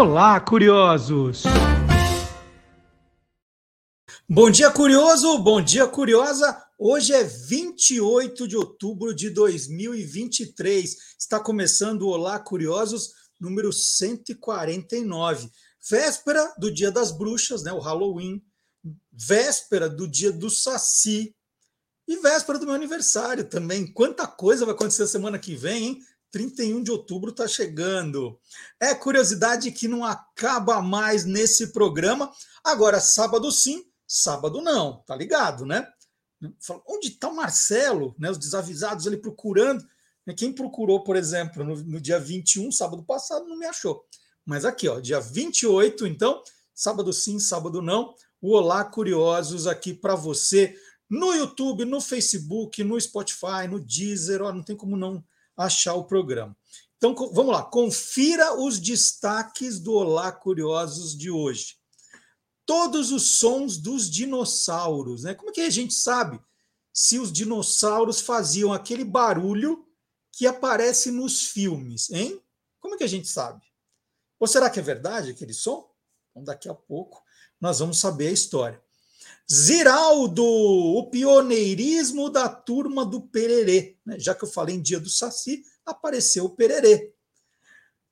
Olá, curiosos! Bom dia, curioso! Bom dia, curiosa! Hoje é 28 de outubro de 2023. Está começando o Olá, curiosos, número 149. Véspera do Dia das Bruxas, né, o Halloween. Véspera do Dia do Saci. E véspera do meu aniversário também. Quanta coisa vai acontecer semana que vem, hein? 31 de outubro está chegando. É curiosidade que não acaba mais nesse programa. Agora, sábado sim, sábado não, tá ligado, né? Onde está o Marcelo? Né, os desavisados ali procurando. Né? Quem procurou, por exemplo, no, no dia 21, sábado passado, não me achou. Mas aqui, ó, dia 28, então, sábado sim, sábado não. O Olá Curiosos aqui para você no YouTube, no Facebook, no Spotify, no Deezer, ó, não tem como não achar o programa. Então vamos lá, confira os destaques do Olá Curiosos de hoje. Todos os sons dos dinossauros, né? Como é que a gente sabe se os dinossauros faziam aquele barulho que aparece nos filmes, hein? Como é que a gente sabe? Ou será que é verdade aquele som? Então, daqui a pouco nós vamos saber a história. Ziraldo, o pioneirismo da turma do Pererê. Né? Já que eu falei em Dia do Saci, apareceu o Pererê.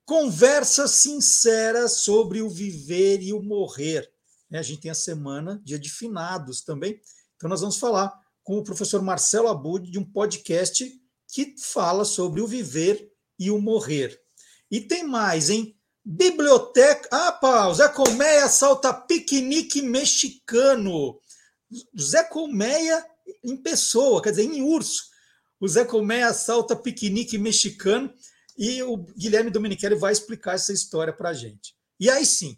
Conversa sincera sobre o viver e o morrer. Né? A gente tem a semana, dia de finados também. Então, nós vamos falar com o professor Marcelo Abud de um podcast que fala sobre o viver e o morrer. E tem mais, hein? Biblioteca. Ah, pá, o Zé Colmeia salta piquenique mexicano. Zé Colmeia em pessoa, quer dizer, em urso. O Zé Colmeia assalta piquenique mexicano e o Guilherme Domenichelli vai explicar essa história para a gente. E aí sim,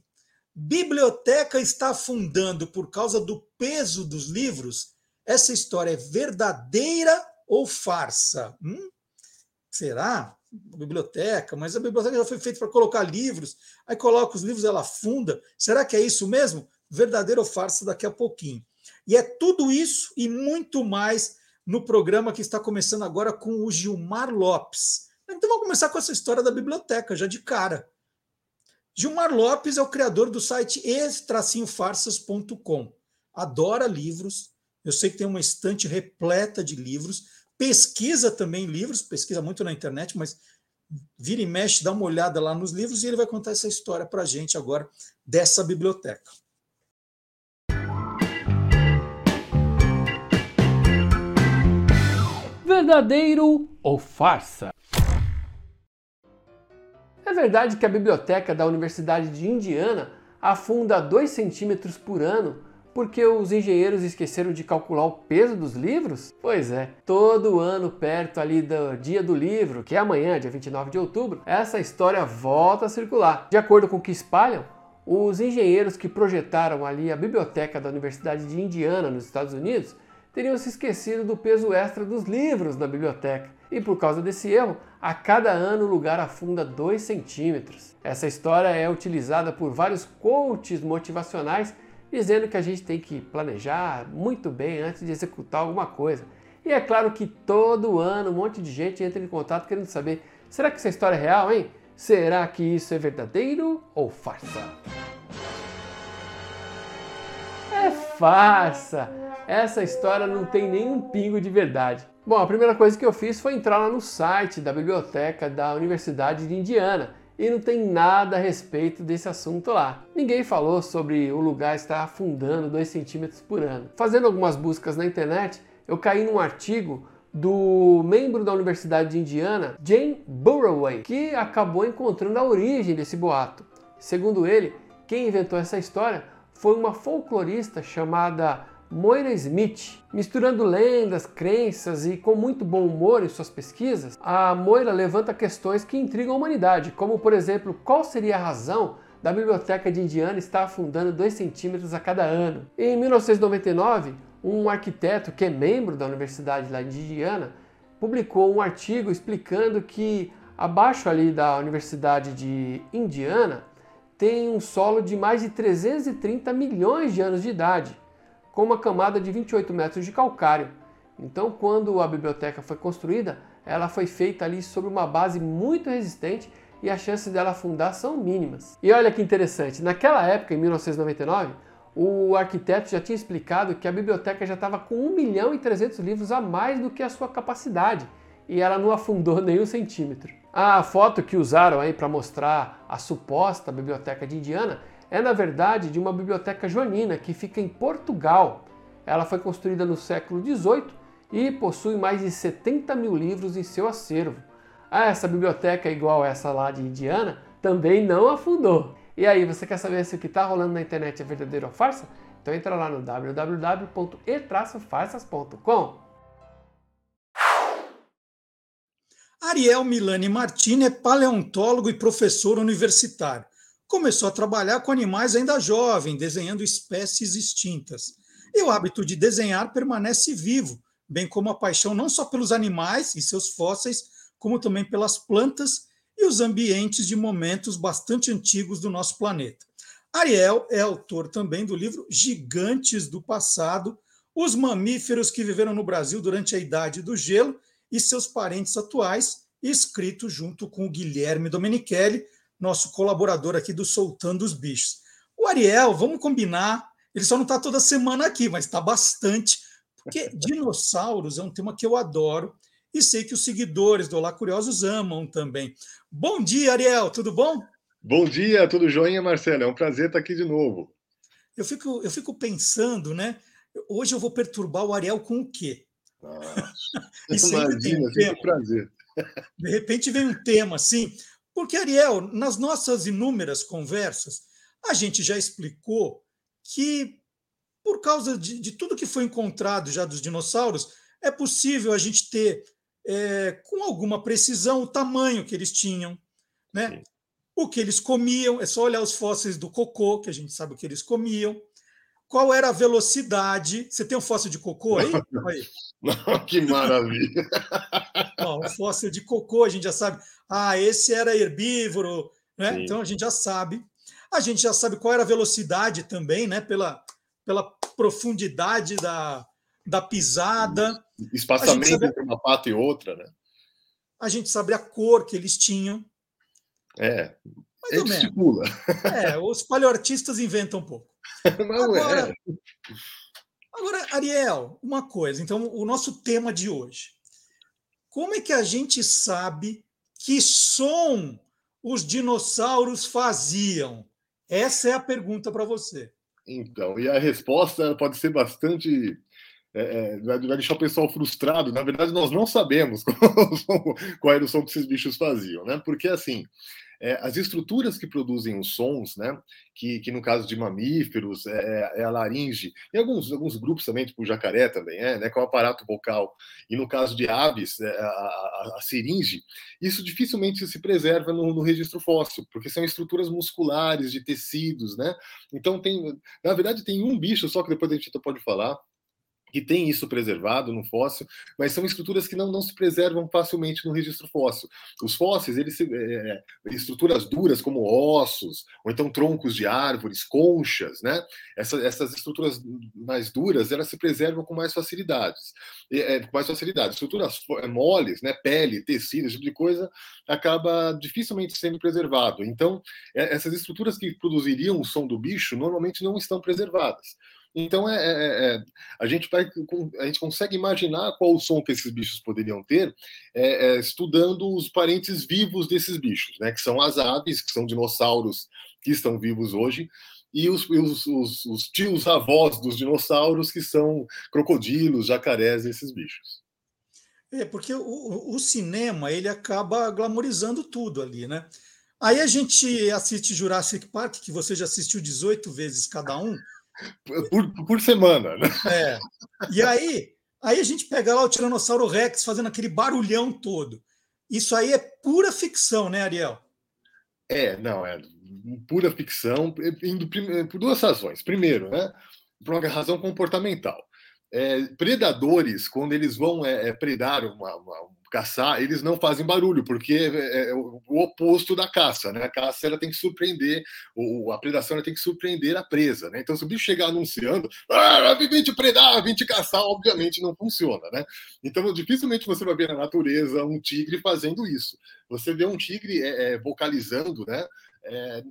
biblioteca está afundando por causa do peso dos livros. Essa história é verdadeira ou farsa? Hum? Será? Biblioteca, mas a biblioteca já foi feita para colocar livros, aí coloca os livros, ela afunda. Será que é isso mesmo? Verdadeiro ou farsa daqui a pouquinho. E é tudo isso e muito mais no programa que está começando agora com o Gilmar Lopes. Então vamos começar com essa história da biblioteca, já de cara. Gilmar Lopes é o criador do site ex-farsas.com. Adora livros. Eu sei que tem uma estante repleta de livros. Pesquisa também livros, pesquisa muito na internet, mas vira e mexe, dá uma olhada lá nos livros e ele vai contar essa história para a gente agora dessa biblioteca. Verdadeiro ou farsa? É verdade que a biblioteca da Universidade de Indiana afunda 2 centímetros por ano porque os engenheiros esqueceram de calcular o peso dos livros? Pois é, todo ano perto ali do dia do livro, que é amanhã, dia 29 de outubro, essa história volta a circular. De acordo com o que espalham, os engenheiros que projetaram ali a biblioteca da Universidade de Indiana nos Estados Unidos teriam se esquecido do peso extra dos livros na biblioteca. E por causa desse erro, a cada ano o lugar afunda 2 centímetros. Essa história é utilizada por vários coaches motivacionais dizendo que a gente tem que planejar muito bem antes de executar alguma coisa. E é claro que todo ano um monte de gente entra em contato querendo saber: será que essa história é real, hein? Será que isso é verdadeiro ou farsa? É farsa! Essa história não tem nenhum pingo de verdade. Bom, a primeira coisa que eu fiz foi entrar lá no site da biblioteca da Universidade de Indiana e não tem nada a respeito desse assunto lá. Ninguém falou sobre o lugar estar afundando 2 centímetros por ano. Fazendo algumas buscas na internet, eu caí num artigo do membro da Universidade de Indiana, Jane Burroway, que acabou encontrando a origem desse boato. Segundo ele, quem inventou essa história foi uma folclorista chamada Moira Smith. Misturando lendas, crenças e com muito bom humor em suas pesquisas, a Moira levanta questões que intrigam a humanidade, como por exemplo, qual seria a razão da Biblioteca de Indiana estar afundando 2 centímetros a cada ano. Em 1999, um arquiteto que é membro da Universidade lá de Indiana publicou um artigo explicando que abaixo ali da Universidade de Indiana tem um solo de mais de 330 milhões de anos de idade com uma camada de 28 metros de calcário. Então, quando a biblioteca foi construída, ela foi feita ali sobre uma base muito resistente e a chance dela afundar são mínimas. E olha que interessante, naquela época, em 1999, o arquiteto já tinha explicado que a biblioteca já estava com 1 milhão e 300 livros a mais do que a sua capacidade e ela não afundou nem um centímetro. A foto que usaram aí para mostrar a suposta biblioteca de Indiana é na verdade de uma biblioteca joanina que fica em Portugal. Ela foi construída no século XVIII e possui mais de 70 mil livros em seu acervo. Ah, essa biblioteca é igual essa lá de Indiana também não afundou. E aí, você quer saber se o que está rolando na internet é verdadeiro ou farsa? Então entra lá no www.e-farsas.com. Ariel Milani Martini é paleontólogo e professor universitário. Começou a trabalhar com animais ainda jovem, desenhando espécies extintas. E o hábito de desenhar permanece vivo, bem como a paixão não só pelos animais e seus fósseis, como também pelas plantas e os ambientes de momentos bastante antigos do nosso planeta. Ariel é autor também do livro Gigantes do Passado, os mamíferos que viveram no Brasil durante a Idade do Gelo e seus parentes atuais, escrito junto com o Guilherme Domenichelli, nosso colaborador aqui do Soltando os Bichos. O Ariel, vamos combinar, ele só não está toda semana aqui, mas está bastante, porque dinossauros é um tema que eu adoro e sei que os seguidores do Olá Curiosos amam também. Bom dia, Ariel, tudo bom? Bom dia, tudo joinha, Marcelo? É um prazer estar aqui de novo. Eu fico, eu fico pensando, né? Hoje eu vou perturbar o Ariel com o quê? Ah, imagina, um um prazer. De repente vem um tema assim, porque, Ariel, nas nossas inúmeras conversas, a gente já explicou que, por causa de, de tudo que foi encontrado já dos dinossauros, é possível a gente ter, é, com alguma precisão, o tamanho que eles tinham, né? o que eles comiam, é só olhar os fósseis do cocô, que a gente sabe o que eles comiam, qual era a velocidade. Você tem um fóssil de cocô aí? aí. que maravilha! Ó, o fóssil de cocô, a gente já sabe. Ah, esse era herbívoro, né? Então a gente já sabe. A gente já sabe qual era a velocidade também, né? Pela, pela profundidade da, da pisada. Espaçamento sabe... entre uma pata e outra, né? A gente sabe a cor que eles tinham. É. Mais ou menos. É, os paleoartistas inventam um pouco. Não é. agora, é. Agora, Ariel, uma coisa. Então, o nosso tema de hoje. Como é que a gente sabe que som os dinossauros faziam? Essa é a pergunta para você. Então, e a resposta pode ser bastante. É, é, vai deixar o pessoal frustrado. Na verdade, nós não sabemos qual, qual era o som que esses bichos faziam, né? Porque assim, é, as estruturas que produzem os sons, né, que, que no caso de mamíferos é, é, é a laringe, e alguns, alguns grupos também, tipo o jacaré também é, né, com o aparato vocal, e no caso de aves, é, a, a, a seringe, isso dificilmente se preserva no, no, registro fóssil, porque são estruturas musculares, de tecidos, né? Então tem, na verdade, tem um bicho só que depois a gente pode falar, que tem isso preservado no fóssil, mas são estruturas que não, não se preservam facilmente no registro fóssil. Os fósseis, eles se, é, é estruturas duras como ossos, ou então troncos de árvores, conchas, né? Essa, essas estruturas mais duras, elas se preservam com mais facilidades, é, com mais facilidade. Estruturas é, moles, né? Pele, tecido, esse tipo de coisa, acaba dificilmente sendo preservado. Então, é, essas estruturas que produziriam o som do bicho normalmente não estão preservadas. Então é, é, é, é, a gente vai, a gente consegue imaginar qual o som que esses bichos poderiam ter, é, é, estudando os parentes vivos desses bichos, né? Que são as aves, que são dinossauros que estão vivos hoje, e os, os, os, os tios avós dos dinossauros, que são crocodilos, jacarés, esses bichos. É, porque o, o, cinema ele acaba glamorizando tudo ali, né? Aí a gente assiste Jurassic Park, que você já assistiu 18 vezes cada um, por, por semana, né? É. E aí, aí a gente pega lá o Tiranossauro Rex fazendo aquele barulhão todo. Isso aí é pura ficção, né, Ariel? É, não, é pura ficção, indo por duas razões. Primeiro, né, por uma razão comportamental. É, predadores, quando eles vão é, é predar uma, uma, caçar, eles não fazem barulho, porque é, é o oposto da caça, né? A caça ela tem que surpreender, ou a predação ela tem que surpreender a presa, né? Então, se o bicho chegar anunciando, ah, vim te predar, vim te caçar, obviamente não funciona, né? Então, dificilmente você vai ver na natureza um tigre fazendo isso. Você vê um tigre é, é vocalizando, né? É,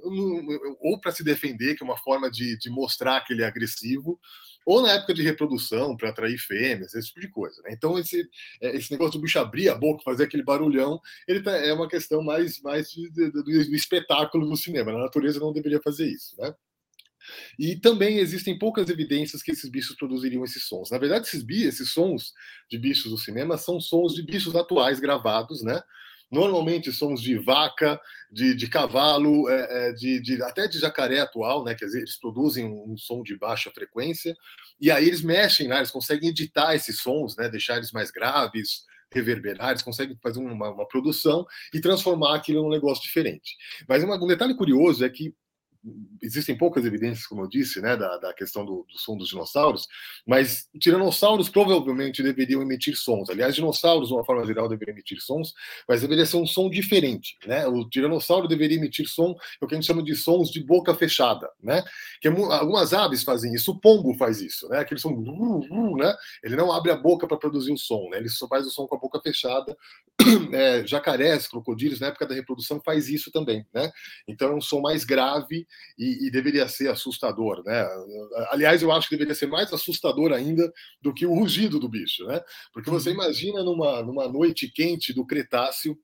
ou para se defender, que é uma forma de, de mostrar que ele é agressivo, ou na época de reprodução, para atrair fêmeas, esse tipo de coisa. Né? Então, esse, é, esse negócio do bicho abrir a boca, fazer aquele barulhão, ele tá, é uma questão mais, mais de, de, do, do espetáculo do cinema. Na natureza não deveria fazer isso. Né? E também existem poucas evidências que esses bichos produziriam esses sons. Na verdade, esses, esses sons de bichos do cinema são sons de bichos atuais gravados, né? Normalmente sons de vaca, de, de cavalo, é, é, de, de, até de jacaré atual, né? Quer dizer, eles produzem um, um, som de baixa frequência, e aí eles mexem, né? Eles conseguem editar esses sons, né? Deixar eles mais graves, reverberar, eles conseguem fazer uma, uma produção e transformar aquilo num negócio diferente. Mas um detalhe curioso é que existem poucas evidências, como eu disse, né, da, da questão do, do, som dos dinossauros, mas tiranossauros provavelmente deveriam emitir sons. Aliás, dinossauros, de uma forma geral, deveriam emitir sons, mas deveria ser um som diferente, né? O tiranossauro deveria emitir som, é o que a gente chama de sons de boca fechada, né? Que é, algumas aves fazem isso, o pombo faz isso, né? Aquele som, né? Ele não abre a boca para produzir o som, né? Ele só faz o som com a boca fechada. É, jacarés, crocodilos, na época da reprodução, faz isso também, né? Então é um som mais grave e, e, deveria ser assustador, né? Aliás, eu acho que deveria ser mais assustador ainda do que o rugido do bicho, né? Porque você uhum. imagina numa, numa noite quente do Cretáceo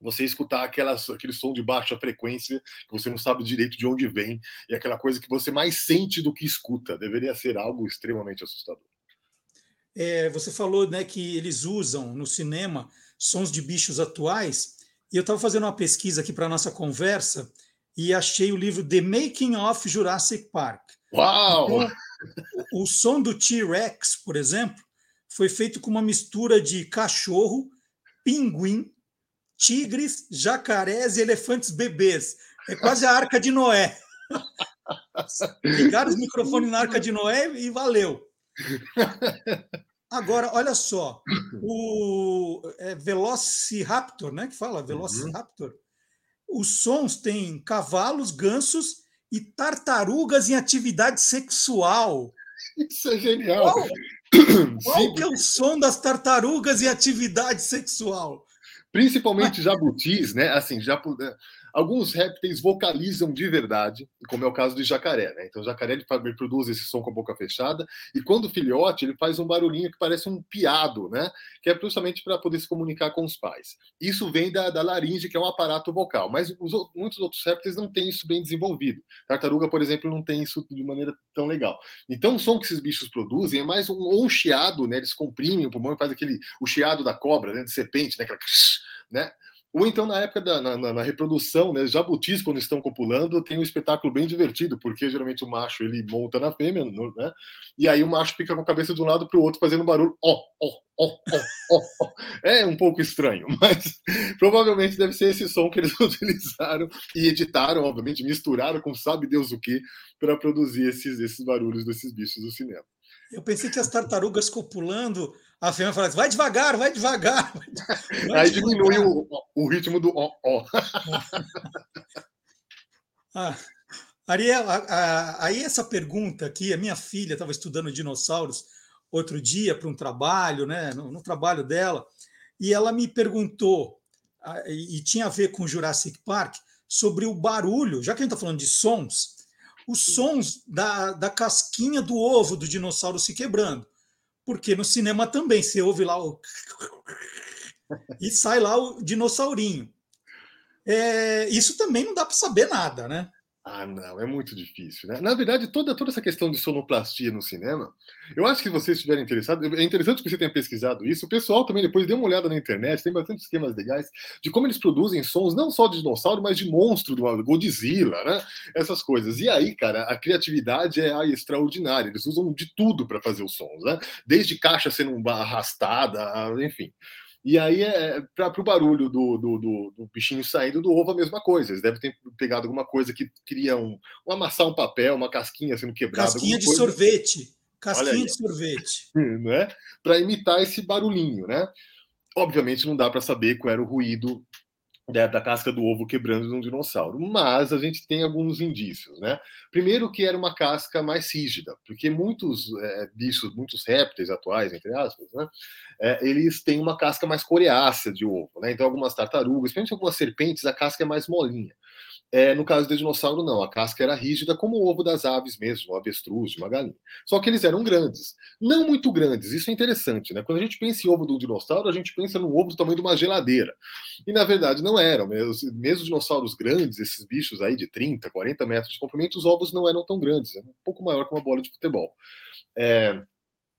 você escutar aquela, aquele som de baixa frequência que você não sabe direito de onde vem e aquela coisa que você mais sente do que escuta. Deveria ser algo extremamente assustador. É, você falou né, que eles usam no cinema sons de bichos atuais, e eu estava fazendo uma pesquisa aqui para nossa conversa e achei o livro The Making of Jurassic Park. Uau! Então, o som do T-Rex, por exemplo, foi feito com uma mistura de cachorro, pinguim, tigres, jacarés e elefantes bebês. É quase a Arca de Noé. Ligaram os microfones na Arca de Noé e valeu. Agora, olha só, o é Velociraptor, né? Que fala uhum. Velociraptor. Uhum. Os sons têm cavalos, gansos e tartarugas em atividade sexual. Isso é genial. Qual, qual que é o som das tartarugas em atividade sexual? Principalmente jabutis, né? Assim, já Alguns répteis vocalizam de verdade, como é o caso de jacaré. Né? Então, o jacaré ele, produz esse som com a boca fechada, e quando filhote, ele faz um barulhinho que parece um piado, né? que é justamente para poder se comunicar com os pais. Isso vem da, da laringe, que é um aparato vocal, mas os, muitos outros répteis não têm isso bem desenvolvido. Tartaruga, por exemplo, não tem isso de maneira tão legal. Então, o som que esses bichos produzem é mais um, um chiado, né? eles comprimem o pulmão e faz aquele o chiado da cobra, né? de serpente, né? Aquela, né? Ou então, na época da na, na reprodução, né, jabutis, quando estão copulando, tem um espetáculo bem divertido, porque geralmente o macho ele monta na fêmea, né? E aí o macho fica com a cabeça de um lado para o outro fazendo barulho, ó, ó, ó, ó, ó. É um pouco estranho, mas provavelmente deve ser esse som que eles utilizaram e editaram, obviamente, misturaram com sabe Deus o que, para produzir esses, esses barulhos desses bichos do cinema. Eu pensei que as tartarugas copulando a fêmea fala assim, vai devagar, vai devagar. Vai Aí diminui o, o, ritmo do ó, ó. ah, Ariel, a, a, aí essa pergunta aqui, a minha filha estava estudando dinossauros outro dia para um trabalho, né, no, no, trabalho dela, e ela me perguntou, e tinha a ver com Jurassic Park, sobre o barulho, já que a gente está falando de sons, os sons da, da casquinha do ovo do dinossauro se quebrando porque no cinema também você ouve lá o. e sai lá o dinossaurinho. É, isso também não dá para saber nada, né? Ah, não, é muito difícil, né? Na verdade, toda, toda essa questão de sonoplastia no cinema, eu acho que vocês estiverem interessados, é interessante que você tenha pesquisado isso. O pessoal também depois dê uma olhada na internet, tem bastante esquemas legais de como eles produzem sons, não só de dinossauro, mas de monstro, do Godzilla, né? Essas coisas. E aí, cara, a criatividade é extraordinária. Eles usam de tudo para fazer os sons, né? Desde caixa sendo arrastada, enfim. E aí, é, para o barulho do, do, do, do, bichinho saindo do ovo, a mesma coisa. Eles devem ter pegado alguma coisa que queria um, um amassar um papel, uma casquinha sendo quebrada. Casquinha de sorvete. Casquinha de sorvete. Né? Para imitar esse barulhinho, né? Obviamente não dá para saber qual era o ruído da, da, casca do ovo quebrando num dinossauro, mas a gente tem alguns indícios, né? Primeiro que era uma casca mais rígida, porque muitos é, bichos, muitos répteis atuais, entre aspas, né? É, eles têm uma casca mais coreácea de ovo, né? Então algumas tartarugas, principalmente algumas serpentes, a casca é mais molinha. É, no caso do dinossauro, não. A casca era rígida, como o ovo das aves mesmo, um avestruz, uma galinha. Só que eles eram grandes. Não muito grandes, isso é interessante, né? Quando a gente pensa em ovo do dinossauro, a gente pensa num ovo do tamanho de uma geladeira. E na verdade não eram. Mesmo, mesmo dinossauros grandes, esses bichos aí de 30, 40 metros de comprimento, os ovos não eram tão grandes, um pouco maior que uma bola de futebol. É,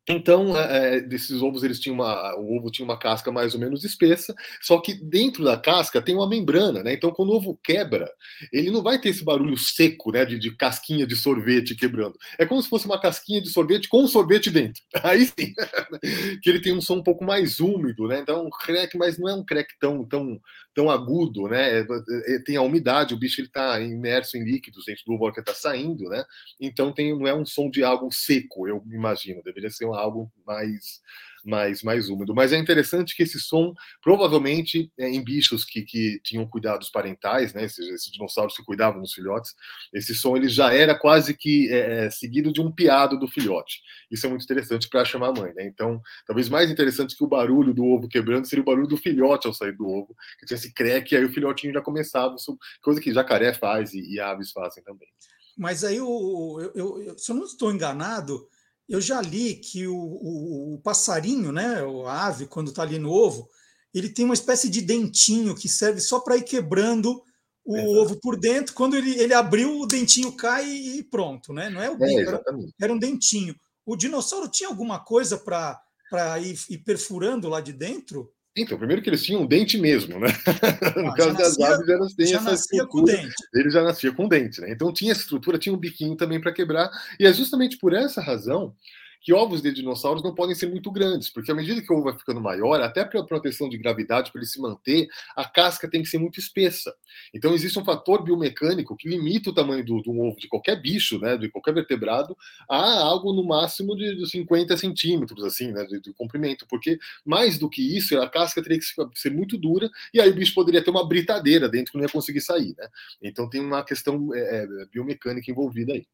então, é, desses ovos, eles tinham uma, o ovo tinha uma casca mais ou menos espessa, só que dentro da casca tem uma membrana, né? Então, quando o ovo quebra, ele não vai ter esse barulho seco, né? De, de casquinha de sorvete quebrando. É como se fosse uma casquinha de sorvete com sorvete dentro. Aí sim, que ele tem um som um pouco mais úmido, né? Então, um crack, mas não é um crack tão, tão, tão agudo, né? É, é, tem a umidade, o bicho ele está imerso em líquidos dentro do ovo que está saindo, né? Então, tem, não é um som de algo seco, eu imagino. Deveria ser algo mais mais, mais úmido. Mas é interessante que esse som, provavelmente, é, em bichos que, que tinham cuidados parentais, né, esses, esses, dinossauros que cuidavam dos filhotes, esse som ele já era quase que é, é seguido de um piado do filhote. Isso é muito interessante para chamar a mãe. Né? Então, talvez mais interessante que o barulho do ovo quebrando seria o barulho do filhote ao sair do ovo, que tinha esse creque, aí o filhotinho já começava, coisa que jacaré faz e, e aves fazem também. Mas aí, eu, eu, eu, se eu não estou enganado, eu já li que o, o, o passarinho, né, a ave, quando está ali no ovo, ele tem uma espécie de dentinho que serve só para ir quebrando o Exato. ovo por dentro. Quando ele, ele abriu, o dentinho cai e pronto, né? Não é o é, bico, é, era, era, um dentinho. O dinossauro tinha alguma coisa para ir, ir perfurando lá de dentro? Então, primeiro que eles tinham um dente mesmo, né? no ah, caso das aves, elas têm essa estrutura. Ele já nascia com dente, né? Então tinha essa estrutura, tinha um biquinho também para quebrar. E é justamente por essa razão que ovos de dinossauros não podem ser muito grandes, porque à medida que o ovo vai ficando maior, até para proteção de gravidade, para ele se manter, a casca tem que ser muito espessa. Então existe um fator biomecânico que limita o tamanho do, do ovo de qualquer bicho, né, de qualquer vertebrado, a algo no máximo de, 50 centímetros, assim, né, de, de, comprimento, porque mais do que isso, a casca teria que ser muito dura e aí o bicho poderia ter uma britadeira dentro que não ia conseguir sair, né? Então tem uma questão é, é biomecânica envolvida aí.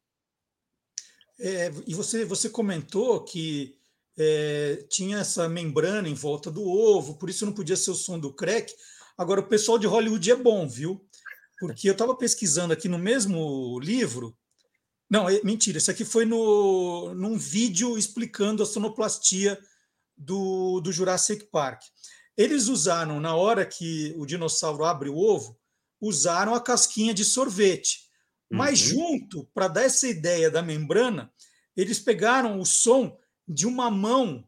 É, e você, você comentou que é, tinha essa membrana em volta do ovo, por isso não podia ser o som do crack. Agora, o pessoal de Hollywood é bom, viu? Porque eu estava pesquisando aqui no mesmo livro. Não, é, mentira, isso aqui foi no, num vídeo explicando a sonoplastia do, do Jurassic Park. Eles usaram, na hora que o dinossauro abre o ovo, usaram a casquinha de sorvete. Mas uhum. junto, para dar essa ideia da membrana, eles pegaram o som de uma mão,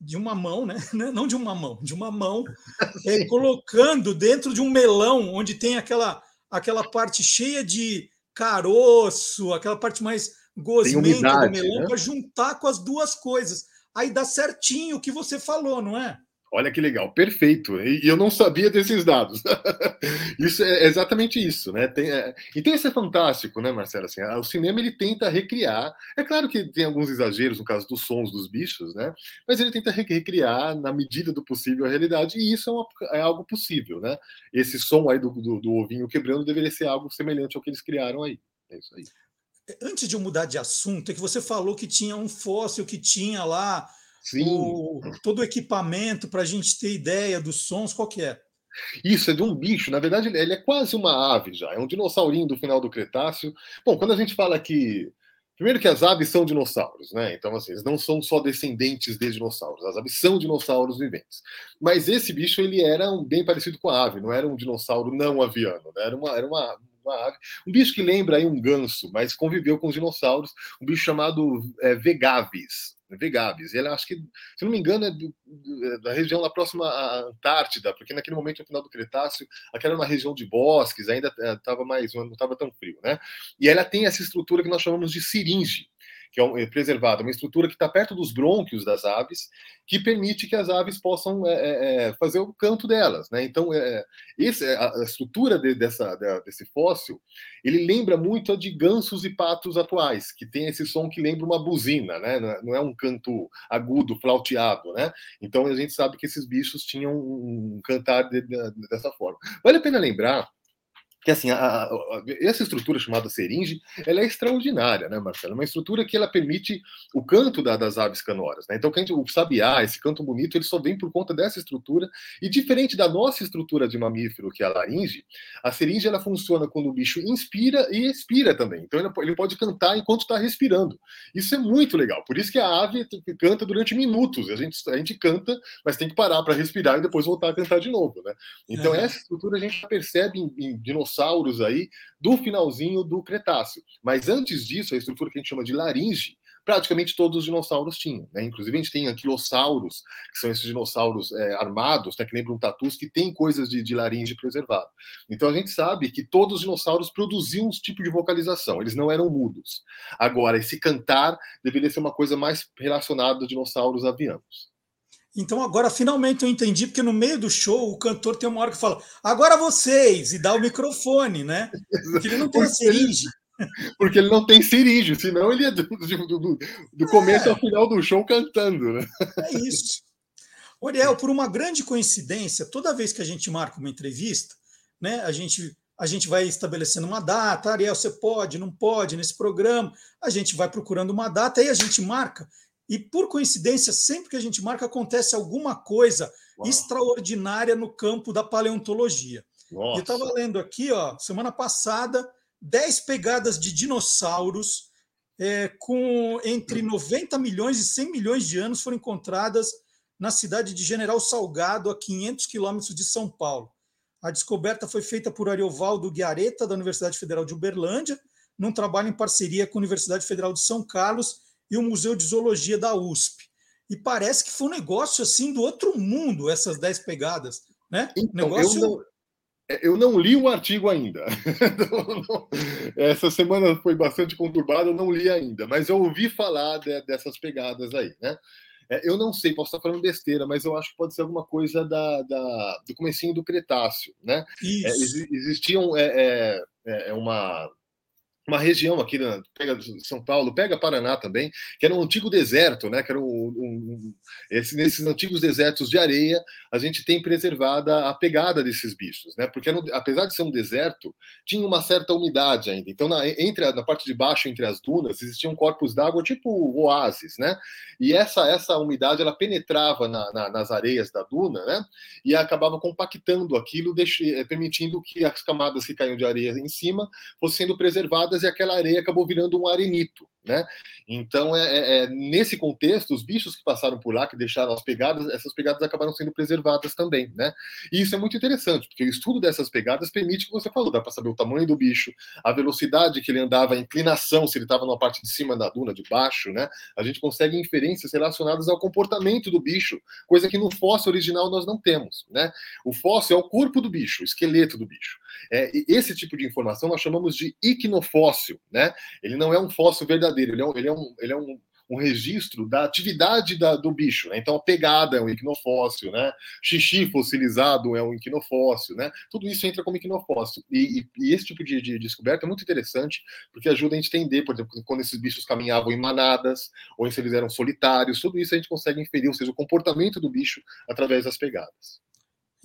de uma mão, né? Não de uma mão, de uma mão, é, colocando dentro de um melão onde tem aquela, aquela parte cheia de caroço, aquela parte mais gosmenta do melão, né? para juntar com as duas coisas. Aí dá certinho o que você falou, não é? Olha que legal, perfeito. E eu não sabia desses dados. isso é exatamente isso, né? Tem, é... Então isso é fantástico, né, Marcelo? Assim, o cinema ele tenta recriar. É claro que tem alguns exageros no caso dos sons dos bichos, né? Mas ele tenta recriar na medida do possível a realidade e isso é, uma, é algo possível, né? Esse som aí do, do, do ovinho quebrando deveria ser algo semelhante ao que eles criaram aí. É isso aí. Antes de eu mudar de assunto, é que você falou que tinha um fóssil que tinha lá o, todo o equipamento para a gente ter ideia dos sons, qual que é? Isso, é de um bicho. Na verdade, ele é quase uma ave já. É um dinossaurinho do final do Cretáceo. Bom, quando a gente fala que. Primeiro que as aves são dinossauros, né? Então, assim, eles não são só descendentes de dinossauros. As aves são dinossauros viventes. Mas esse bicho, ele era um, bem parecido com a ave. Não era um dinossauro não aviano. Né? Era, uma, era uma, uma ave. Um bicho que lembra aí um ganso, mas conviveu com os dinossauros. Um bicho chamado é, Vegavis. Vegavis. Ele acho que, se não me engano, é do, é da região da próxima à Antártida, porque naquele momento, no final do Cretáceo, aquela era uma região de bosques, ainda estava é, mais, não estava tão frio, né? E ela tem essa estrutura que nós chamamos de siringe, que é, é preservada, uma estrutura que está perto dos brônquios das aves, que permite que as aves possam é, é, é fazer o canto delas. Né? Então, é, esse, a, estrutura de, dessa, de, desse fóssil, ele lembra muito a de gansos e patos atuais, que tem esse som que lembra uma buzina, né? não é um canto agudo, flauteado. Né? Então, a gente sabe que esses bichos tinham um cantar de, dessa forma. Vale a pena lembrar que assim, a, a, essa estrutura chamada seringe, ela é extraordinária, né, Marcelo? É uma estrutura que ela permite o canto da, das aves canoras, né? Então, gente, o sabiá, esse canto bonito, ele só vem por conta dessa estrutura, e diferente da nossa estrutura de mamífero, que é a laringe, a seringe, ela funciona quando o bicho inspira e expira também. Então, ele, ele pode cantar enquanto está respirando. Isso é muito legal, por isso que a ave canta durante minutos, a gente, a gente canta, mas tem que parar para respirar e depois voltar a cantar de novo, né? Então, é. essa estrutura a gente percebe em, em dinossauros aí do finalzinho do Cretáceo. Mas antes disso, a estrutura que a gente chama de laringe, praticamente todos os dinossauros tinham. Né? Inclusive, a gente tem anquilossauros, que são esses dinossauros é, armados, né, que lembram tatus, que tem coisas de, de laringe preservado. Então, a gente sabe que todos os dinossauros produziam um tipo de vocalização, eles não eram mudos. Agora, esse cantar deveria ser uma coisa mais relacionada aos dinossauros avianos. Então agora finalmente eu entendi, porque no meio do show o cantor tem uma hora que fala, agora vocês, e dá o microfone, né? Porque ele não tem a seringe. Porque ele não tem seringe, senão ele é do, do, do começo é. ao final do show cantando, né? É isso. Oriel, por uma grande coincidência, toda vez que a gente marca uma entrevista, né, a gente a gente vai estabelecendo uma data, Ariel, você pode, não pode nesse programa, a gente vai procurando uma data, aí a gente marca, e por coincidência, sempre que a gente marca, acontece alguma coisa Uau. extraordinária no campo da paleontologia. Nossa. Eu estava lendo aqui, ó, semana passada, 10 pegadas de dinossauros é, com entre 90 milhões e 100 milhões de anos foram encontradas na cidade de General Salgado, a 500 quilômetros de São Paulo. A descoberta foi feita por Ariovaldo Guiareta, da Universidade Federal de Uberlândia, num trabalho em parceria com a Universidade Federal de São Carlos e o Museu de Zoologia da USP. E parece que foi um negócio assim do outro mundo, essas dez pegadas. Né? Então, negócio... eu, não, é, eu não li o artigo ainda. Essa semana foi bastante conturbada, eu não li ainda, mas eu ouvi falar de, dessas pegadas aí. Né? É, eu não sei, posso estar falando besteira, mas eu acho que pode ser alguma coisa da, da do comecinho do Cretáceo. Né? É, existiam é, é, é uma uma região aqui na pega São Paulo, pega Paraná também, que era um antigo deserto, né? Que era um, um, esse, nesses antigos desertos de areia, a gente tem preservada a pegada desses bichos, né? Porque apesar de ser um deserto, tinha uma certa umidade ainda. Então, na, entre a, na parte de baixo, entre as dunas, existiam corpos d'água tipo oásis, né? E essa essa umidade ela penetrava na, na, nas areias da duna, né? E acabava compactando aquilo, eh, permitindo que as camadas que caíam de areia em cima fossem sendo preservadas e aquela areia acabou virando um arenito. Né? Então, é, é, é, nesse contexto, os bichos que passaram por lá, que deixaram as pegadas, essas pegadas acabaram sendo preservadas também. Né? E isso é muito interessante, porque o estudo dessas pegadas permite que você falou, dá para saber o tamanho do bicho, a velocidade que ele andava, a inclinação, se ele estava na parte de cima da duna, de baixo. Né? A gente consegue inferências relacionadas ao comportamento do bicho, coisa que no fóssil original nós não temos. Né? O fóssil é o corpo do bicho, o esqueleto do bicho. É, esse tipo de informação nós chamamos de iquinofóssil. Né? Ele não é um fóssil verdadeiro verdadeiro, ele é um, ele é um, ele é um, um registro da atividade da, do bicho. Né? Então, a pegada é um equinofóssil, né? xixi fossilizado é um equinofóssil, né? tudo isso entra como equinofóssil. E, e, e esse tipo de, de, descoberta é muito interessante, porque ajuda a gente entender, por exemplo, quando esses bichos caminhavam em manadas, ou se eles eram solitários, tudo isso a gente consegue inferir, ou seja, o comportamento do bicho através das pegadas.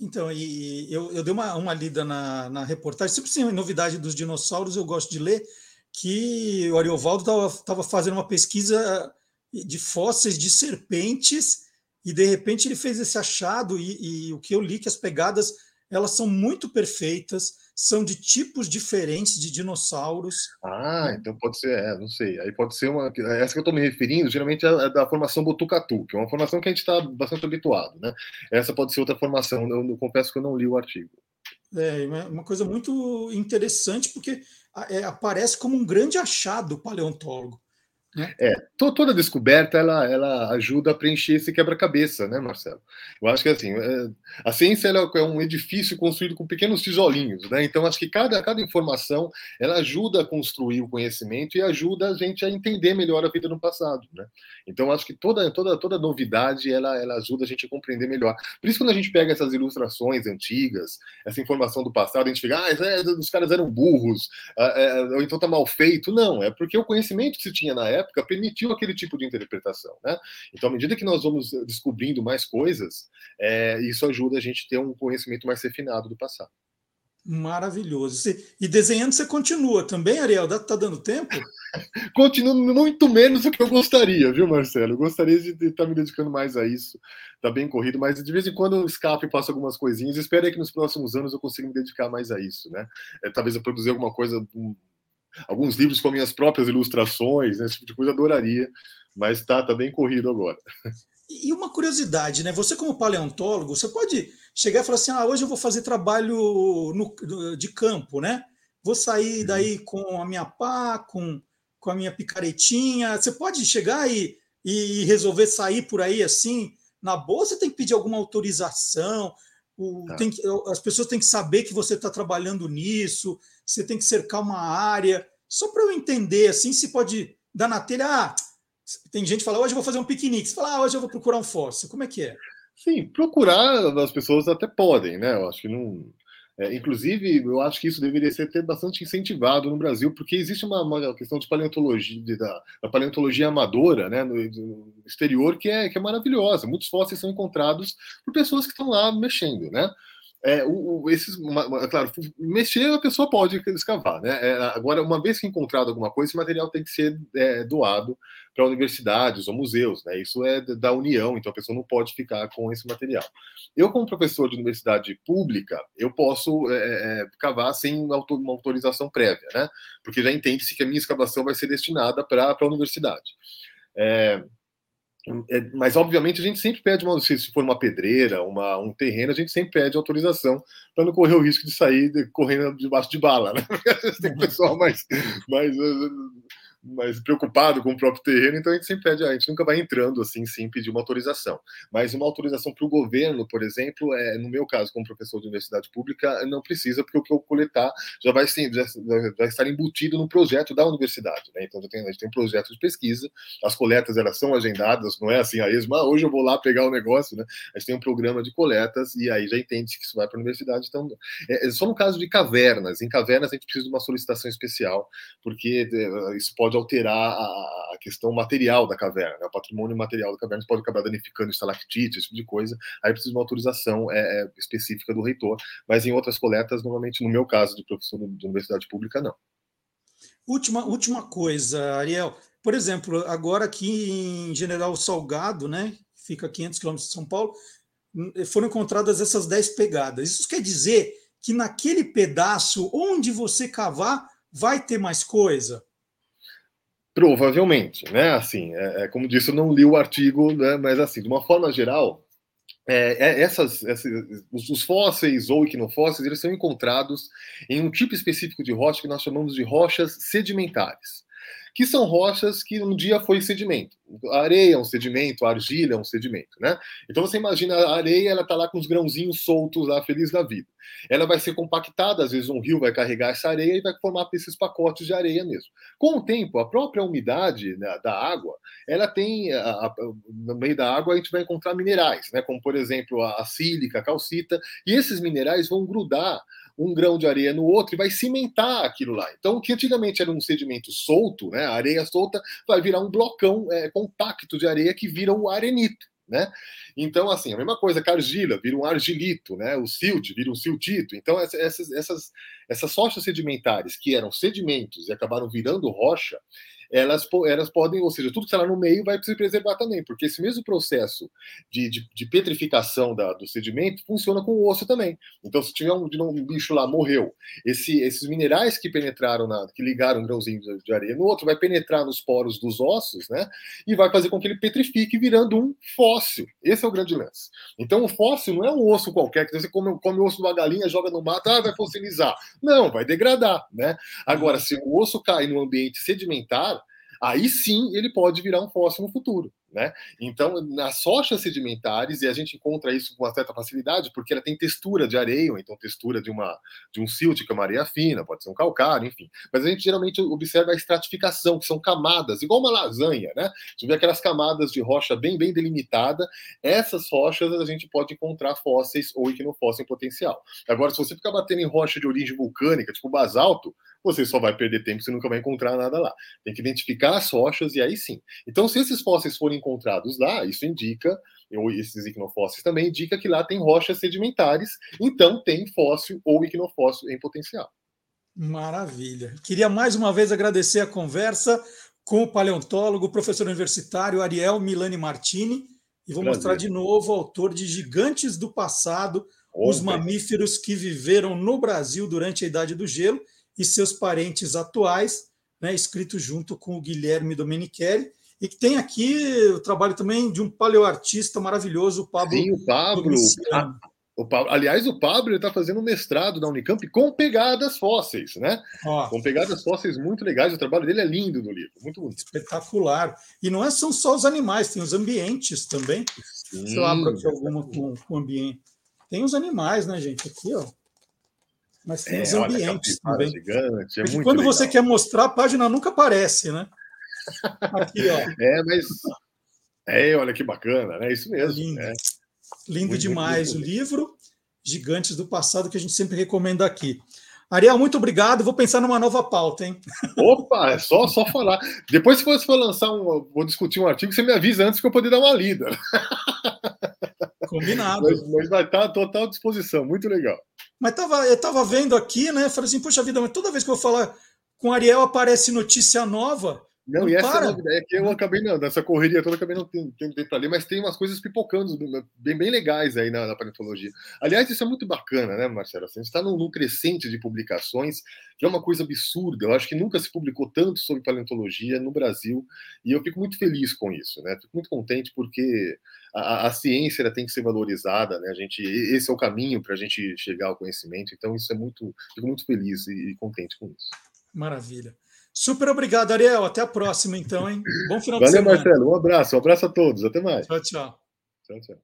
Então, e eu, eu dei uma, uma lida na, na reportagem, sempre sem novidade dos dinossauros, eu gosto de ler, que o Ariovaldo estava fazendo uma pesquisa de fósseis de serpentes e de repente ele fez esse achado e, e, o que eu li que as pegadas elas são muito perfeitas, são de tipos diferentes de dinossauros. Ah, então pode ser, é, não sei. Aí pode ser uma. Essa que eu estou me referindo, geralmente é, é da formação Botucatu, que é uma formação que a gente está bastante habituado, né? Essa pode ser outra formação. Eu, eu confesso que eu não li o artigo. É uma coisa muito interessante, porque é, aparece como um grande achado paleontólogo. Né? É, toda descoberta ela, ela ajuda a preencher esse quebra-cabeça, né, Marcelo? Eu acho que assim, é, a ciência é um edifício construído com pequenos tijolinhos, né? Então acho que cada, cada informação ela ajuda a construir o conhecimento e ajuda a gente a entender melhor a vida no passado, né? Então acho que toda toda toda novidade ela, ela ajuda a gente a compreender melhor. Por isso quando a gente pega essas ilustrações antigas, essa informação do passado, a gente fica, ah, é, os caras eram burros, ah, é, ou então tá mal feito. Não, é porque o conhecimento que se tinha na época época permitiu aquele tipo de interpretação. Né? Então, à medida que nós vamos descobrindo mais coisas, é, isso ajuda a gente a ter um conhecimento mais refinado do passado. Maravilhoso. E desenhando você continua também, Ariel? Tá dando tempo? Continuo muito menos do que eu gostaria, viu, Marcelo? Eu gostaria de estar me dedicando mais a isso. Tá bem corrido, mas de vez em quando eu escapo e passo algumas coisinhas. Espero que nos próximos anos eu consiga me dedicar mais a isso, né? É, talvez eu produzir alguma coisa, alguns livros com minhas próprias ilustrações, né, esse tipo de coisa, adoraria, mas tá, tá bem corrido agora. E uma curiosidade, né? Você, como paleontólogo, você pode chegar e falar assim: ah, hoje eu vou fazer trabalho no, de campo, né? Vou sair uhum. daí com a minha pá, com, com a minha picaretinha. Você pode chegar e, e resolver sair por aí assim, na boa, você tem que pedir alguma autorização. O, tá. que, as pessoas têm que saber que você está trabalhando nisso, você tem que cercar uma área. Só para eu entender, assim, se pode dar na telha. Ah, tem gente que fala, hoje eu vou fazer um piquenique. Você fala, ah, hoje eu vou procurar um fóssil. Como é que é? Sim, procurar as pessoas até podem, né? Eu acho que não. É, inclusive, eu acho que isso deveria ser até bastante incentivado no Brasil, porque existe uma, uma questão de paleontologia, de, da, da, paleontologia amadora, né, no, no, exterior, que é, que é maravilhosa. Muitos fósseis são encontrados por pessoas que estão lá mexendo, né? É, o, o, esses, uma, uma, claro, mexer a pessoa pode escavar, né? É, agora, uma vez que encontrado alguma coisa, esse material tem que ser é, doado para universidades ou museus, né? Isso é da União, então a pessoa não pode ficar com esse material. Eu, como professor de universidade pública, eu posso é, é cavar sem uma autorização prévia, né? Porque já entende-se que a minha escavação vai ser destinada para a universidade. É, é, mas, obviamente, a gente sempre pede, uma, se for uma pedreira, uma, um terreno, a gente sempre pede autorização para não correr o risco de sair de, correndo debaixo de bala. Né? Tem pessoal mais, mais mais preocupado com o próprio terreno, então a gente sempre pede, a gente nunca vai entrando assim sem pedir uma autorização. Mas uma autorização para o governo, por exemplo, é, no meu caso, como professor de universidade pública, não precisa, porque o que eu coletar já vai, sim, já, vai estar embutido no projeto da universidade. Né? Então tem, a gente tem um projeto de pesquisa, as coletas elas são agendadas, não é assim a esma, ah, hoje eu vou lá pegar o negócio, né? A gente tem um programa de coletas e aí já entende que isso vai para a universidade. Então, é, é, só no caso de cavernas, em cavernas a gente precisa de uma solicitação especial, porque é, isso pode pode alterar a, questão material da caverna, né? o patrimônio material da caverna pode acabar danificando estalactite, esse tipo de coisa, aí precisa de uma autorização é, é, específica do reitor, mas em outras coletas, normalmente, no meu caso de professor de universidade pública, não. Última, última coisa, Ariel, por exemplo, agora aqui em General Salgado, né, fica a 500 quilômetros de São Paulo, foram encontradas essas 10 pegadas. Isso quer dizer que naquele pedaço onde você cavar vai ter mais coisa? Provavelmente, né? Assim, é, é, como disse, eu não li o artigo, né? Mas assim, de uma forma geral, é, é essas, os, os, fósseis ou equinofósseis, eles são encontrados em um tipo específico de rocha que nós chamamos de rochas sedimentares que são rochas que um dia foi sedimento. A areia é um sedimento, a argila é um sedimento, né? Então você imagina a areia, ela tá lá com os grãozinhos soltos lá, feliz da vida. Ela vai ser compactada, às vezes um rio vai carregar essa areia e vai formar esses pacotes de areia mesmo. Com o tempo, a própria umidade né, da água, ela tem, a, a, no meio da água a gente vai encontrar minerais, né? Como por exemplo a, a sílica, a calcita, e esses minerais vão grudar um grão de areia no outro e vai cimentar aquilo lá. Então, o que antigamente era um sedimento solto, né, a areia solta, vai virar um blocão é, compacto de areia que vira um arenito. Né? Então, assim, a mesma coisa que a argila vira um argilito, né? o silt vira um siltito. Então, essas, essas, essas rochas sedimentares que eram sedimentos e acabaram virando rocha, elas, elas podem, ou seja, tudo que está lá no meio vai se preservar também, porque esse mesmo processo de, de, de petrificação da, do sedimento funciona com o osso também. Então, se tiver um, um bicho lá, morreu, esse, esses minerais que penetraram, na, que ligaram grãozinho de, de areia no outro, vai penetrar nos poros dos ossos, né? E vai fazer com que ele petrifique, virando um fóssil. Esse é o grande lance. Então, o fóssil não é um osso qualquer, que você come, come o osso de uma galinha, joga no mato, ah, vai fossilizar. Não, vai degradar, né? Agora, se o osso cai no ambiente sedimentar, aí sim ele pode virar um fóssil no futuro. Né? Então, nas rochas sedimentares, e a gente encontra isso com uma certa facilidade, porque ela tem textura de areia, ou então textura de, uma, de um silt, que é uma areia fina, pode ser um calcário, enfim. Mas a gente geralmente observa a estratificação, que são camadas, igual uma lasanha, né? Gente vê aquelas camadas de rocha bem, bem delimitada. Essas rochas a gente pode encontrar fósseis ou equinofósseis em potencial. Agora, se você ficar batendo em rocha de origem vulcânica, tipo basalto, você só vai perder tempo, você nunca vai encontrar nada lá. Tem que identificar as rochas e aí sim. Então, se esses fósseis forem encontrados lá, isso indica, ou esses equinofósseis também indica que lá tem rochas sedimentares, então tem fóssil ou equinofóssil em potencial. Maravilha. Queria mais uma vez agradecer a conversa com o paleontólogo, professor universitário Ariel Milani Martini, e vou Prazer. mostrar de novo o autor de Gigantes do Passado, os mamíferos que viveram no Brasil durante a Idade do Gelo e seus parentes atuais, né, escrito junto com o Guilherme Domenichelli, e que tem aqui o trabalho também de um paleoartista maravilhoso, o Pablo. Sim, o Pablo. O Pablo, aliás, o Pablo está fazendo um mestrado na Unicamp com pegadas fósseis, né? Com pegadas fósseis muito legais. O trabalho dele é lindo no livro, muito bonito. Espetacular. E não é, são só os animais, tem os ambientes também. Sim, Se eu abro aqui alguma com, com ambiente. Tem os animais, né, gente? Aqui, ó. Mas tem é, os ambientes também. Gigante, é quando legal. você quer mostrar, a página nunca aparece, né? Aqui, ó. É, mas. É, olha que bacana, né? Isso mesmo. Lindo, é. Lindo muito, demais muito, muito. o livro. Gigantes do Passado, que a gente sempre recomenda aqui. Ariel, muito obrigado. Vou pensar numa nova pauta, hein? Opa, é só, só falar. Depois, se você for lançar um. Vou discutir um artigo, você me avisa antes que eu poder dar uma lida. Combinado. Mas, mas vai estar à total disposição, muito legal. Mas tava, eu estava vendo aqui, né? Falei assim, puxa vida, mas toda vez que eu falar com Ariel aparece notícia nova. Não, não e essa para. é que eu acabei, não, nessa correria toda, acabei não tendo tempo para ler, mas tem umas coisas pipocando bem, bem legais aí na, na paleontologia. Aliás, isso é muito bacana, né, Marcelo? Assim, a gente está num, num crescente de publicações, que é uma coisa absurda. Eu acho que nunca se publicou tanto sobre paleontologia no Brasil, e eu fico muito feliz com isso, né? Fico muito contente porque a, a ciência tem que ser valorizada, né? A gente, esse é o caminho para a gente chegar ao conhecimento, então isso é muito, fico muito feliz e, e contente com isso. Maravilha. Super obrigado, Ariel. Até a próxima, então, hein? Bom final Valeu, de semana. Valeu, Marcelo. Um abraço. Um abraço a todos. Até mais. Tchau, tchau. Tchau, tchau.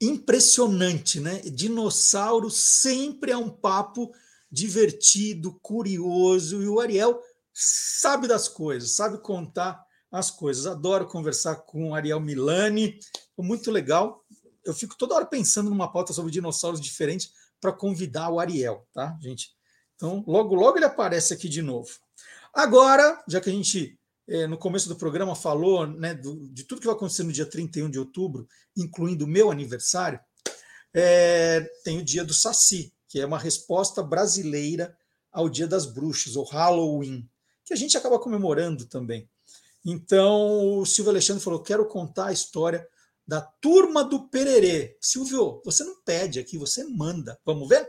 Impressionante, né? Dinossauro sempre é um papo divertido, curioso, e o Ariel sabe das coisas, sabe contar as coisas. Adoro conversar com o Ariel Milani, muito legal. Eu fico toda hora pensando numa pauta sobre dinossauros diferentes para convidar o Ariel, tá, gente? Então, logo, logo ele aparece aqui de novo. Agora, já que a gente, é, no começo do programa, falou né, do, de tudo que vai acontecer no dia 31 de outubro, incluindo o meu aniversário, é, tem o dia do Saci, que é uma resposta brasileira ao Dia das Bruxas, ou Halloween, que a gente acaba comemorando também. Então, o Silvio Alexandre falou: quero contar a história da turma do Pererê. Silvio, você não pede aqui, você manda. Vamos ver?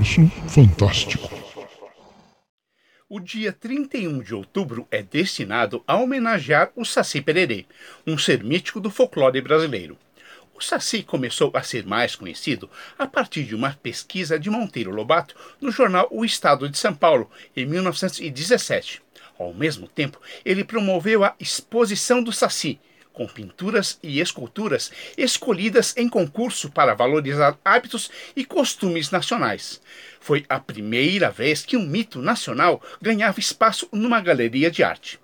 Universo Fantástico. O dia 31 de outubro é destinado a homenagear o Saci Pererê, um ser mítico do folclore brasileiro. O Saci começou a ser mais conhecido a partir de uma pesquisa de Monteiro Lobato no jornal O Estado de São Paulo, em 1917. Ao mesmo tempo, ele promoveu a Exposição do Saci, com pinturas e esculturas escolhidas em concurso para valorizar hábitos e costumes nacionais. Foi a primeira vez que um mito nacional ganhava espaço numa galeria de arte.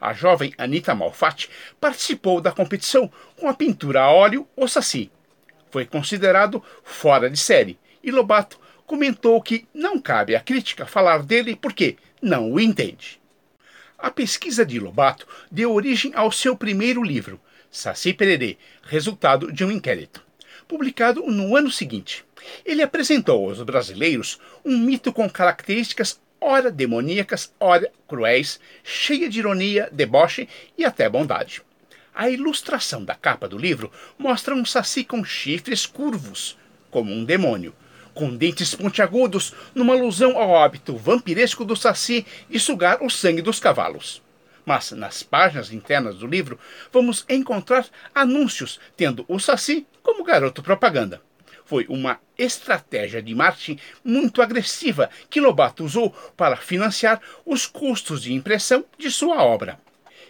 A jovem Anita Malfatti participou da competição com a pintura a óleo O Saci. Foi considerado fora de série e Lobato comentou que não cabe à crítica falar dele porque não o entende. A pesquisa de Lobato deu origem ao seu primeiro livro, Saci Pererê, resultado de um inquérito. Publicado no ano seguinte, ele apresentou aos brasileiros um mito com características ora demoníacas, ora cruéis, cheia de ironia, deboche e até bondade. A ilustração da capa do livro mostra um saci com chifres curvos, como um demônio, com dentes pontiagudos, numa alusão ao hábito vampiresco do saci de sugar o sangue dos cavalos. Mas nas páginas internas do livro vamos encontrar anúncios tendo o Saci como garoto propaganda. Foi uma estratégia de marketing muito agressiva que Lobato usou para financiar os custos de impressão de sua obra.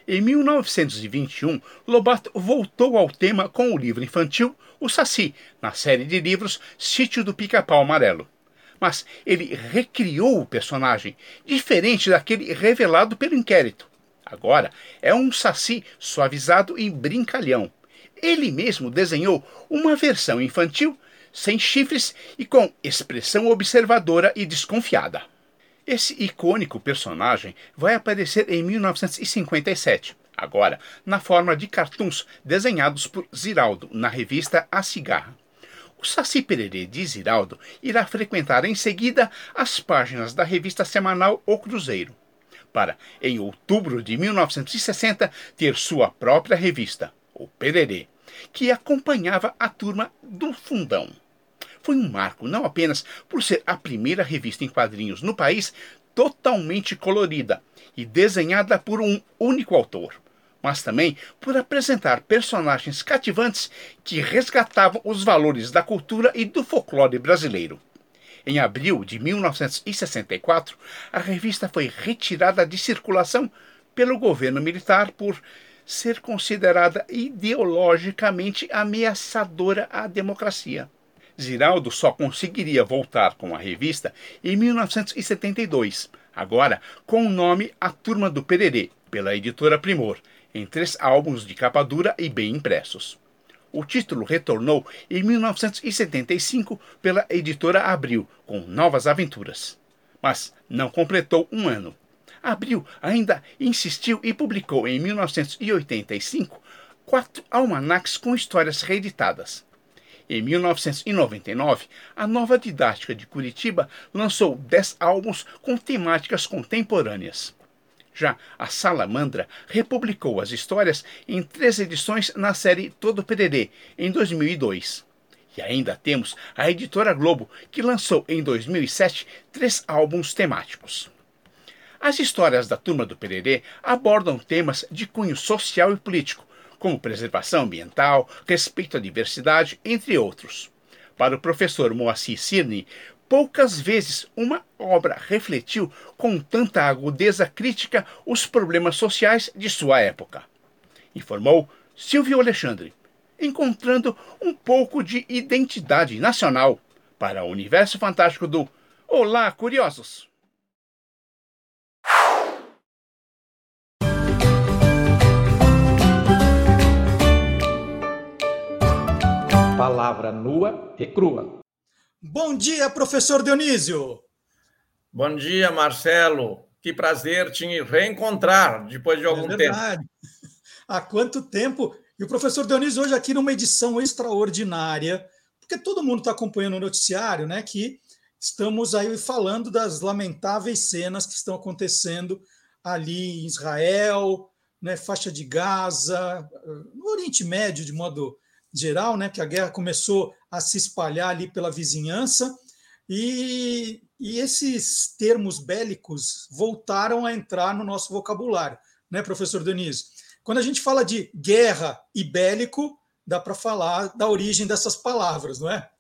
Em 1921, Lobato voltou ao tema com o livro infantil O Saci, na série de livros Sítio do Pica-Pau Amarelo. Mas ele recriou o personagem, diferente daquele revelado pelo inquérito. Agora é um saci suavizado e brincalhão. Ele mesmo desenhou uma versão infantil sem chifres e com expressão observadora e desconfiada. Esse icônico personagem vai aparecer em 1957, agora na forma de cartoons desenhados por Ziraldo na revista A Cigarra. O Saci Pererê de Ziraldo irá frequentar em seguida as páginas da revista semanal O Cruzeiro, para, em outubro de 1960, ter sua própria revista, O Pererê, que acompanhava a turma do Fundão foi um marco não apenas por ser a primeira revista em quadrinhos no país totalmente colorida e desenhada por um único autor, mas também por apresentar personagens cativantes que resgatavam os valores da cultura e do folclore brasileiro. Em abril de 1964, a revista foi retirada de circulação pelo governo militar por ser considerada ideologicamente ameaçadora à democracia. Ziraldo só conseguiria voltar com a revista em 1972, agora com o nome A Turma do Pererê, pela editora Primor, em três álbuns de capa dura e bem impressos. O título retornou em 1975 pela editora Abril, com novas aventuras. Mas não completou um ano. Abril ainda insistiu e publicou em 1985 quatro almanacs com histórias reeditadas. Em 1999, a Nova Didática de Curitiba lançou 10 álbuns com temáticas contemporâneas. Já a Salamandra republicou as histórias em três edições na série Todo Pererê, em 2002. E ainda temos a editora Globo, que lançou em 2007 três álbuns temáticos. As histórias da Turma do Pererê abordam temas de cunho social e político, como preservação ambiental, respeito à diversidade, entre outros. Para o professor Moacir Cirne, poucas vezes uma obra refletiu com tanta agudeza crítica os problemas sociais de sua época. Informou Silvio Alexandre, encontrando um pouco de identidade nacional para o universo fantástico do Olá, curiosos! palavra nua e crua. Bom dia, professor Dionísio. Bom dia, Marcelo. Que prazer te reencontrar depois de algum é tempo. Há quanto tempo? E o professor Dionísio hoje aqui numa edição extraordinária, porque todo mundo está acompanhando o noticiário, né? Que estamos aí falando das lamentáveis cenas que estão acontecendo ali em Israel, né, faixa de Gaza, no Oriente Médio de modo geral, né, que a guerra começou a se espalhar ali pela vizinhança, e, e esses termos bélicos voltaram a entrar no nosso vocabulário, né, professor Denise? Quando a gente fala de guerra e bélico, dá para falar da origem dessas palavras, não é?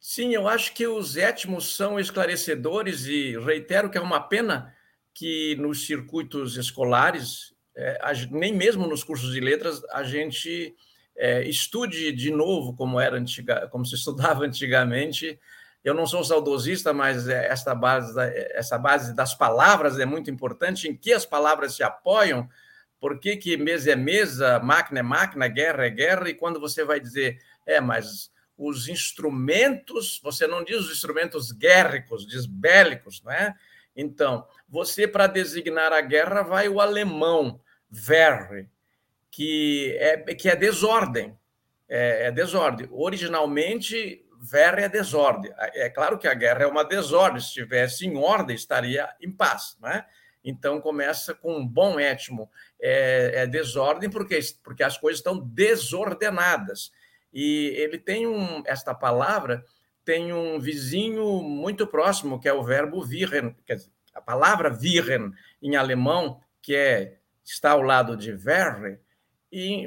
Sim, eu acho que os étmos são esclarecedores e reitero que é uma pena que nos circuitos escolares, é, nem mesmo nos cursos de letras, a gente é, estude de novo como era antiga, como se estudava antigamente. Eu não sou saudosista, mas é, esta base, essa base das palavras é muito importante. Em que as palavras se apoiam? Por que, que mesa é mesa, máquina é máquina, guerra é guerra? E quando você vai dizer, é, mas os instrumentos, você não diz os instrumentos guérricos, diz bélicos, não é? Então, você, para designar a guerra, vai o alemão, Verre, que é, que é desordem. É, é desordem. Originalmente, verre é desordem. É claro que a guerra é uma desordem. Se estivesse em ordem, estaria em paz. Né? Então, começa com um bom étimo. É, é desordem porque, porque as coisas estão desordenadas. E ele tem um, esta palavra tem um vizinho muito próximo, que é o verbo dizer, a palavra viren em alemão, que é está ao lado de verre, e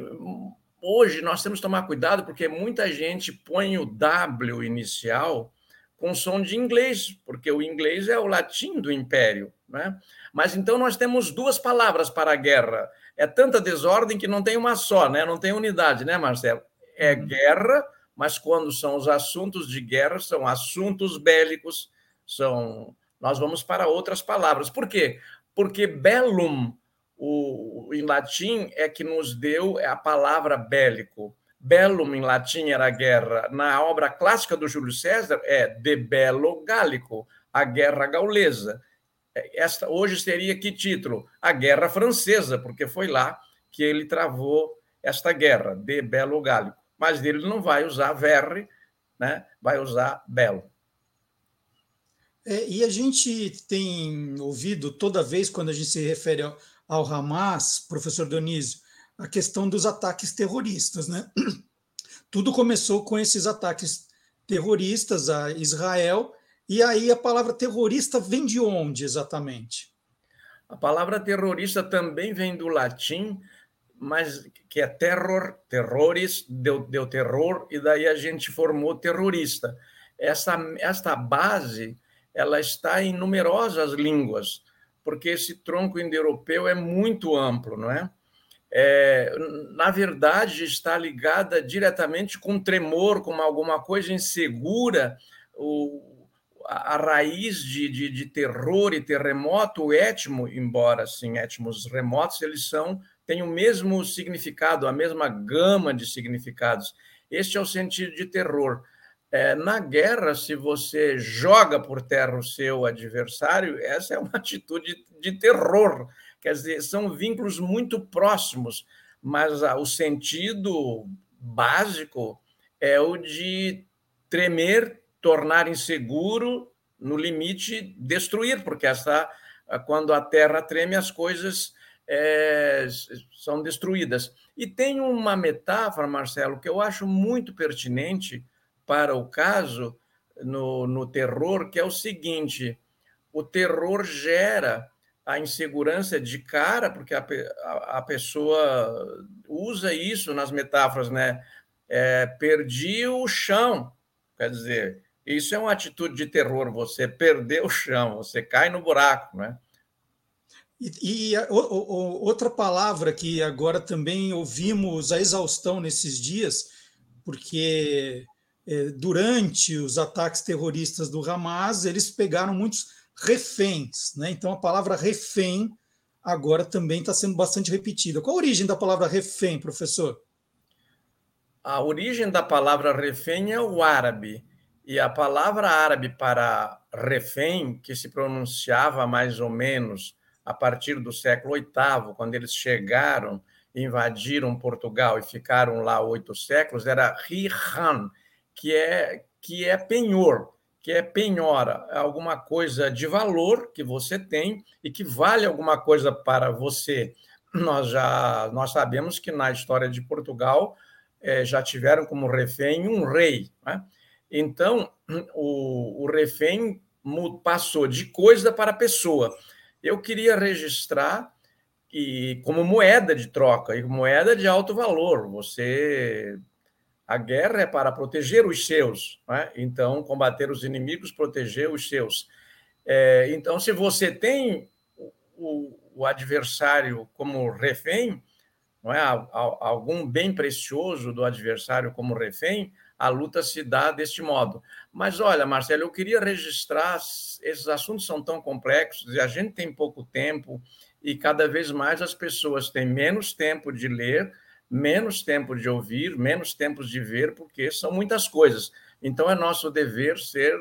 hoje nós temos que tomar cuidado porque muita gente põe o W inicial com som de inglês, porque o inglês é o latim do império. Né? Mas então nós temos duas palavras para a guerra. É tanta desordem que não tem uma só, né? não tem unidade, né, Marcelo? É uhum. guerra, mas quando são os assuntos de guerra, são assuntos bélicos, são. Nós vamos para outras palavras. Por quê? Porque bellum o, em latim é que nos deu a palavra bélico. Bellum em latim era guerra. Na obra clássica do Júlio César é de bello gallico, a guerra gaulesa. Esta hoje seria que título? A Guerra Francesa, porque foi lá que ele travou esta guerra, de bello gallico. Mas ele não vai usar verre, né? vai usar belo. É, e a gente tem ouvido toda vez quando a gente se refere ao, Hamas, professor Dionísio, a questão dos ataques terroristas. Né? Tudo começou com esses ataques terroristas a Israel, e aí a palavra terrorista vem de onde exatamente? A palavra terrorista também vem do latim, mas que é terror, terrores, deu, deu terror, e daí a gente formou terrorista. Essa, esta base ela está em numerosas línguas porque esse tronco indo-europeu é muito amplo, não é? é? Na verdade, está ligada diretamente com tremor, com alguma coisa insegura, o, a, a raiz de, de, de, terror e terremoto, o etmo, embora assim, etmos remotos, eles são têm o mesmo significado, a mesma gama de significados. Este é o sentido de terror. É, na guerra, se você joga por terra o seu adversário, essa é uma atitude de terror. Quer dizer, são vínculos muito próximos, mas ah, o sentido básico é o de tremer, tornar inseguro, no limite, destruir, porque essa, ah, quando a terra treme, as coisas é, são destruídas. E tem uma metáfora, Marcelo, que eu acho muito pertinente para o caso no, no terror, que é o seguinte: o terror gera a insegurança de cara, porque a, a, a pessoa usa isso nas metáforas, né? É, perdi o chão, quer dizer, isso é uma atitude de terror, você perdeu o chão, você cai no buraco, né? E, e a, o, o, outra palavra que agora também ouvimos a exaustão nesses dias, porque durante os ataques terroristas do Hamas, eles pegaram muitos reféns. Né? Então, a palavra refém agora também está sendo bastante repetida. Qual a origem da palavra refém, professor? A origem da palavra refém é o árabe. E a palavra árabe para refém, que se pronunciava mais ou menos a partir do século VIII, quando eles chegaram, invadiram Portugal e ficaram lá oito séculos, era rihan, que é que é penhor, que é penhora, é alguma coisa de valor que você tem e que vale alguma coisa para você. Nós já nós sabemos que na história de Portugal é, já tiveram como refém um rei. Né? Então, o, o refém passou de coisa para pessoa. Eu queria registrar e como moeda de troca e moeda de alto valor. Você a guerra é para proteger os seus, né? então, combater os inimigos, proteger os seus. É, então, se você tem o, o, adversário como refém, não é? algum bem precioso do adversário como refém, a luta se dá deste modo. Mas olha, Marcelo, eu queria registrar, esses assuntos são tão complexos e a gente tem pouco tempo e cada vez mais as pessoas têm menos tempo de ler menos tempo de ouvir, menos tempo de ver, porque são muitas coisas. Então é nosso dever ser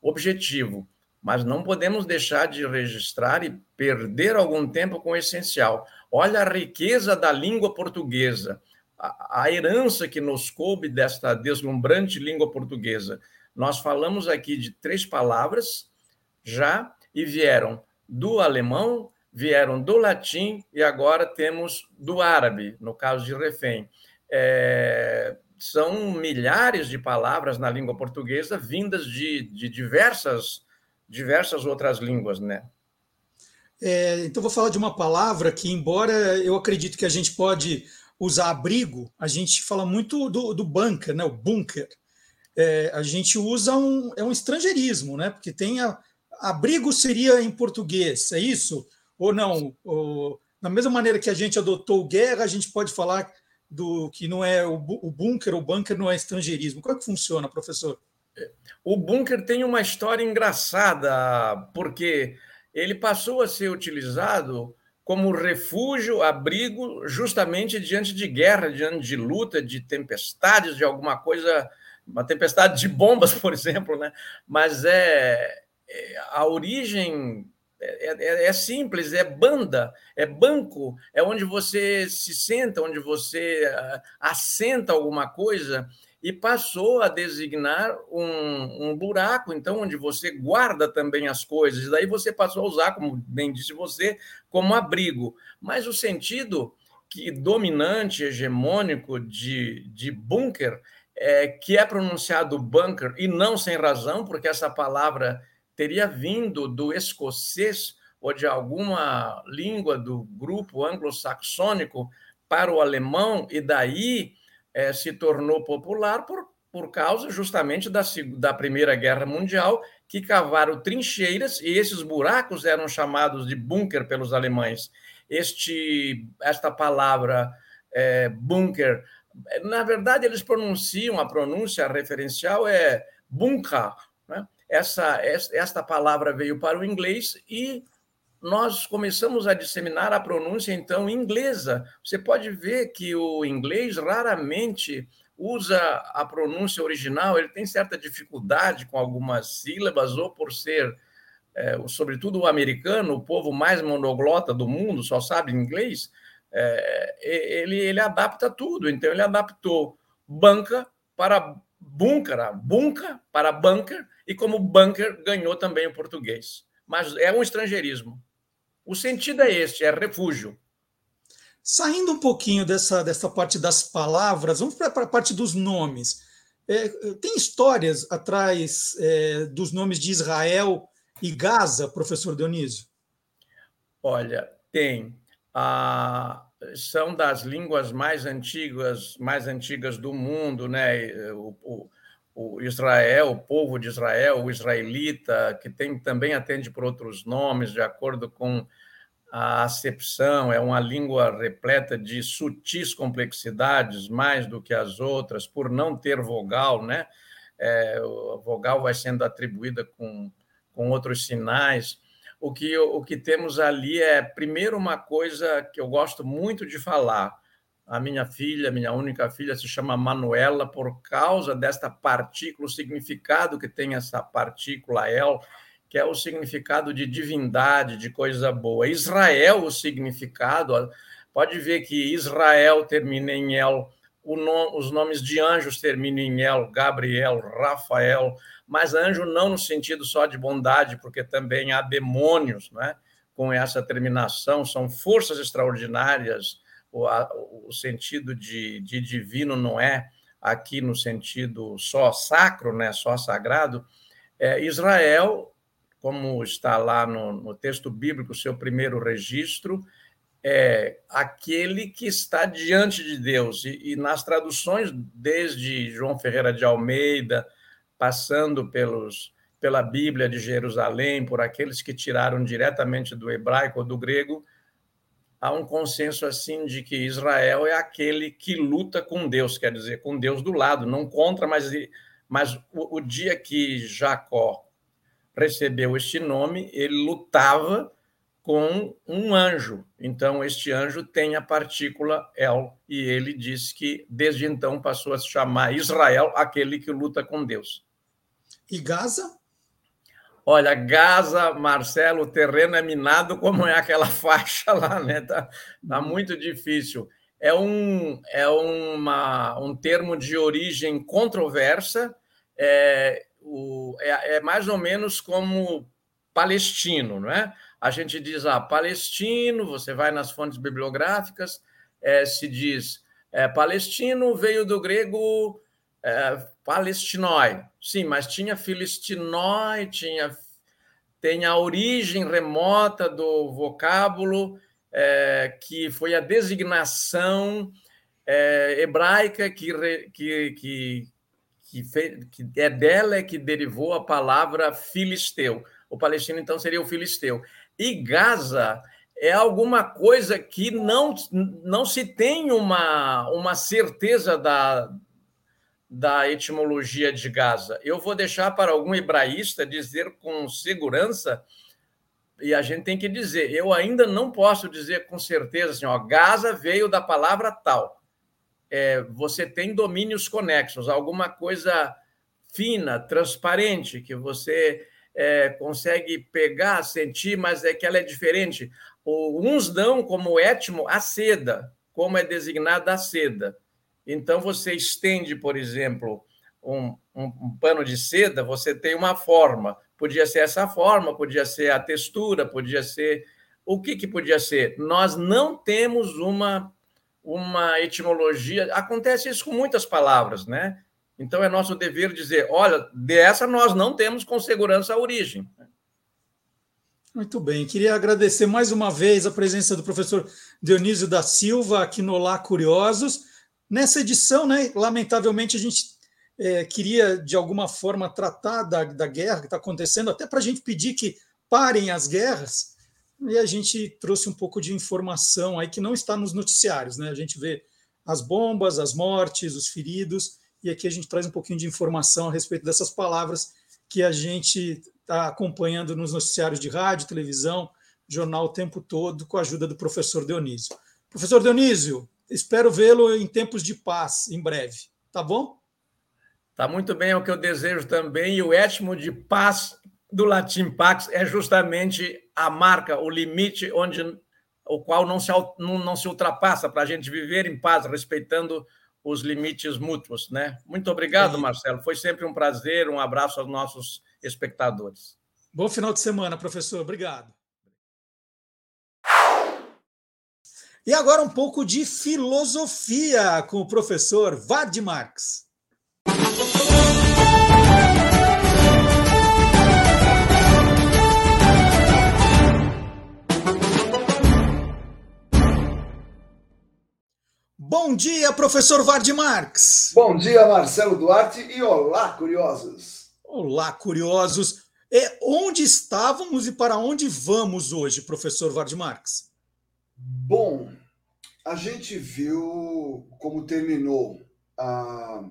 objetivo, mas não podemos deixar de registrar e perder algum tempo com o essencial. Olha a riqueza da língua portuguesa, a, a herança que nos coube desta deslumbrante língua portuguesa. Nós falamos aqui de três palavras já e vieram do alemão, vieram do latim e agora temos do árabe, no caso de refém. É, são milhares de palavras na língua portuguesa vindas de, de diversas, diversas outras línguas, né? É, então, vou falar de uma palavra que, embora eu acredito que a gente pode usar abrigo, a gente fala muito do, do bunker, né? o bunker. É, a gente usa um, é um estrangeirismo, né? porque tem a, abrigo seria em português, é isso? Ou não? Ou, da mesma maneira que a gente adotou guerra, a gente pode falar do que não é o, o bunker, o bunker não é estrangeirismo. Como é que funciona, professor? O bunker tem uma história engraçada, porque ele passou a ser utilizado como refúgio, abrigo, justamente diante de guerra, diante de luta, de tempestades, de alguma coisa, uma tempestade de bombas, por exemplo, né? Mas é, é a origem é, é, é, simples, é banda, é banco, é onde você se senta, onde você uh, assenta alguma coisa e passou a designar um, um, buraco, então, onde você guarda também as coisas. Daí você passou a usar, como bem disse você, como abrigo. Mas o sentido que dominante, hegemônico de, de bunker, é, que é pronunciado bunker, e não sem razão, porque essa palavra teria vindo do escocês ou de alguma língua do grupo anglo-saxônico para o alemão, e daí é, se tornou popular por, por causa justamente da, da Primeira Guerra Mundial, que cavaram trincheiras e esses buracos eram chamados de bunker pelos alemães. Este, esta palavra é, bunker, na verdade, eles pronunciam, a pronúncia referencial é bunker. Né? Essa, esta palavra veio para o inglês e nós começamos a disseminar a pronúncia, então, inglesa. Você pode ver que o inglês raramente usa a pronúncia original, ele tem certa dificuldade com algumas sílabas, ou por ser, é, sobretudo o americano, o povo mais monoglota do mundo, só sabe inglês, é, ele, ele adapta tudo. Então, ele adaptou banca para bunker, bunca para bunker, e como bunker ganhou também o português. Mas é um estrangeirismo. O sentido é este, é refúgio. Saindo um pouquinho dessa, dessa parte das palavras, vamos para a parte dos nomes. É, tem histórias atrás é, dos nomes de Israel e Gaza, professor Dionísio? Olha, tem. Ah, são das línguas mais antigas, mais antigas do mundo, né? O, o, o Israel, o povo de Israel, o israelita, que tem também atende por outros nomes, de acordo com a acepção, é uma língua repleta de sutis complexidades, mais do que as outras, por não ter vogal, né? É, a vogal vai sendo atribuída com, com outros sinais. O que, o que temos ali é, primeiro, uma coisa que eu gosto muito de falar. A minha filha, minha única filha, se chama Manuela por causa desta partícula, o significado que tem essa partícula El, que é o significado de divindade, de coisa boa. Israel, o significado, pode ver que Israel termina em El, os nomes de anjos terminam em El, Gabriel, Rafael, mas anjo não no sentido só de bondade, porque também há demônios, né? com essa terminação, são forças extraordinárias, o, a, o sentido de, de divino não é aqui no sentido só sacro, né? só sagrado, é, Israel como está lá no, no texto bíblico, seu primeiro registro, é aquele que está diante de Deus. E, e, nas traduções, desde João Ferreira de Almeida, passando pelos, pela Bíblia de Jerusalém, por aqueles que tiraram diretamente do hebraico ou do grego, há um consenso assim de que Israel é aquele que luta com Deus, quer dizer, com Deus do lado, não contra, mas, mas o, o dia que Jacó recebeu este nome, ele lutava com um anjo. Então, este anjo tem a partícula El, e ele diz que desde então passou a se chamar Israel, aquele que luta com Deus. E Gaza? Olha, Gaza, Marcelo, o terreno é minado, como é aquela faixa lá, né? Tá, tá muito difícil. É um, é uma, um termo de origem controversa. É, o, é, é, mais ou menos como palestino, não é? A gente diz, ah, palestino, você vai nas fontes bibliográficas, é, se diz, é, palestino veio do grego é, palestinoi. Sim, mas tinha filistinoi, tinha tem a origem remota do vocábulo, é, que foi a designação é, hebraica que, que, que, que, que é dela é que derivou a palavra filisteu. O palestino, então, seria o filisteu. E Gaza é alguma coisa que não, não se tem uma, uma certeza da, da etimologia de Gaza. Eu vou deixar para algum hebraísta dizer com segurança, e a gente tem que dizer, eu ainda não posso dizer com certeza assim, ó, Gaza veio da palavra tal. É, você tem domínios conexos, alguma coisa fina, transparente, que você é, consegue pegar, sentir, mas é que ela é diferente. Uns dão como étimo a seda, como é designada a seda. Então, você estende, por exemplo, um, um, um, pano de seda, você tem uma forma. Podia ser essa forma, podia ser a textura, podia ser. O que, que podia ser? Nós não temos uma, uma etimologia. Acontece isso com muitas palavras, né? Então é nosso dever dizer: olha, dessa nós não temos com segurança a origem. Muito bem, queria agradecer mais uma vez a presença do professor Dionísio da Silva aqui no Lá Curiosos. Nessa edição, né, lamentavelmente, a gente é, queria, de alguma forma, tratar da, da guerra que está acontecendo, até para a gente pedir que parem as guerras, e a gente trouxe um pouco de informação aí que não está nos noticiários. Né? A gente vê as bombas, as mortes, os feridos, e aqui a gente traz um pouquinho de informação a respeito dessas palavras que a gente está acompanhando nos noticiários de rádio, televisão, jornal o tempo todo, com a ajuda do professor Dionísio. Professor Dionísio, Espero vê-lo em tempos de paz, em breve. Tá bom? Tá muito bem, é o que eu desejo também. E o étimo de paz do latim pax é justamente a marca, o limite onde o qual não se, não, não se ultrapassa para a gente viver em paz, respeitando os limites mútuos, né? Muito obrigado. Marcelo. Foi sempre um prazer. Um abraço aos nossos espectadores. Bom final de semana, professor. Obrigado. E agora um pouco de filosofia com o professor Vad Marx. Bom dia, professor Vard Marx. Bom dia, Marcelo Duarte e olá, curiosos. Olá, curiosos. É, onde estávamos e para onde vamos hoje, professor Vard Marx? Bom, a gente viu como terminou a,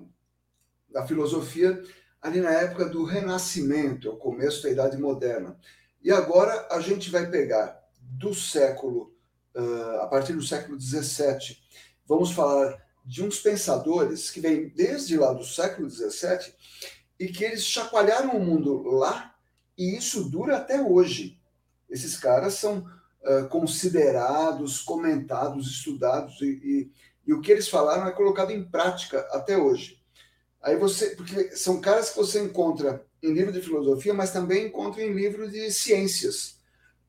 a filosofia ali na época do Renascimento, o começo da Idade Moderna. E agora a gente vai pegar do século, uh, a partir do século XVII, vamos falar de uns pensadores que vêm desde lá do século XVII e que eles chacoalharam o mundo lá e isso dura até hoje. Esses caras são considerados, comentados, estudados, e, e, e, o que eles falaram é colocado em prática até hoje. Aí você, porque são caras que você encontra em livro de filosofia, mas também encontra em livro de ciências,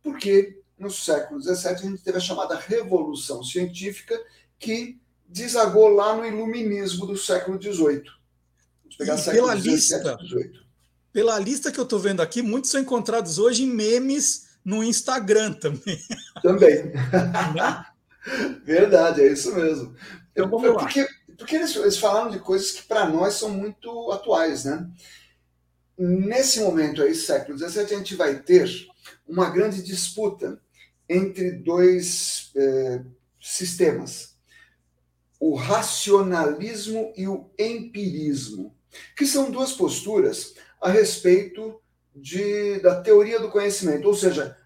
porque no século XVII a gente teve a chamada Revolução Científica, que desagou lá no Iluminismo do século XVIII. Pela lista, pela lista que eu estou vendo aqui, muitos são encontrados hoje em memes no Instagram também. Também. Né? Verdade, é isso mesmo. Então, vamos lá. Porque, porque eles, eles falaram de coisas que para nós são muito atuais, né? Nesse momento aí, século XVII, a gente vai ter uma grande disputa entre dois é, sistemas: o racionalismo e o empirismo, que são duas posturas a respeito de, da teoria do conhecimento, ou seja,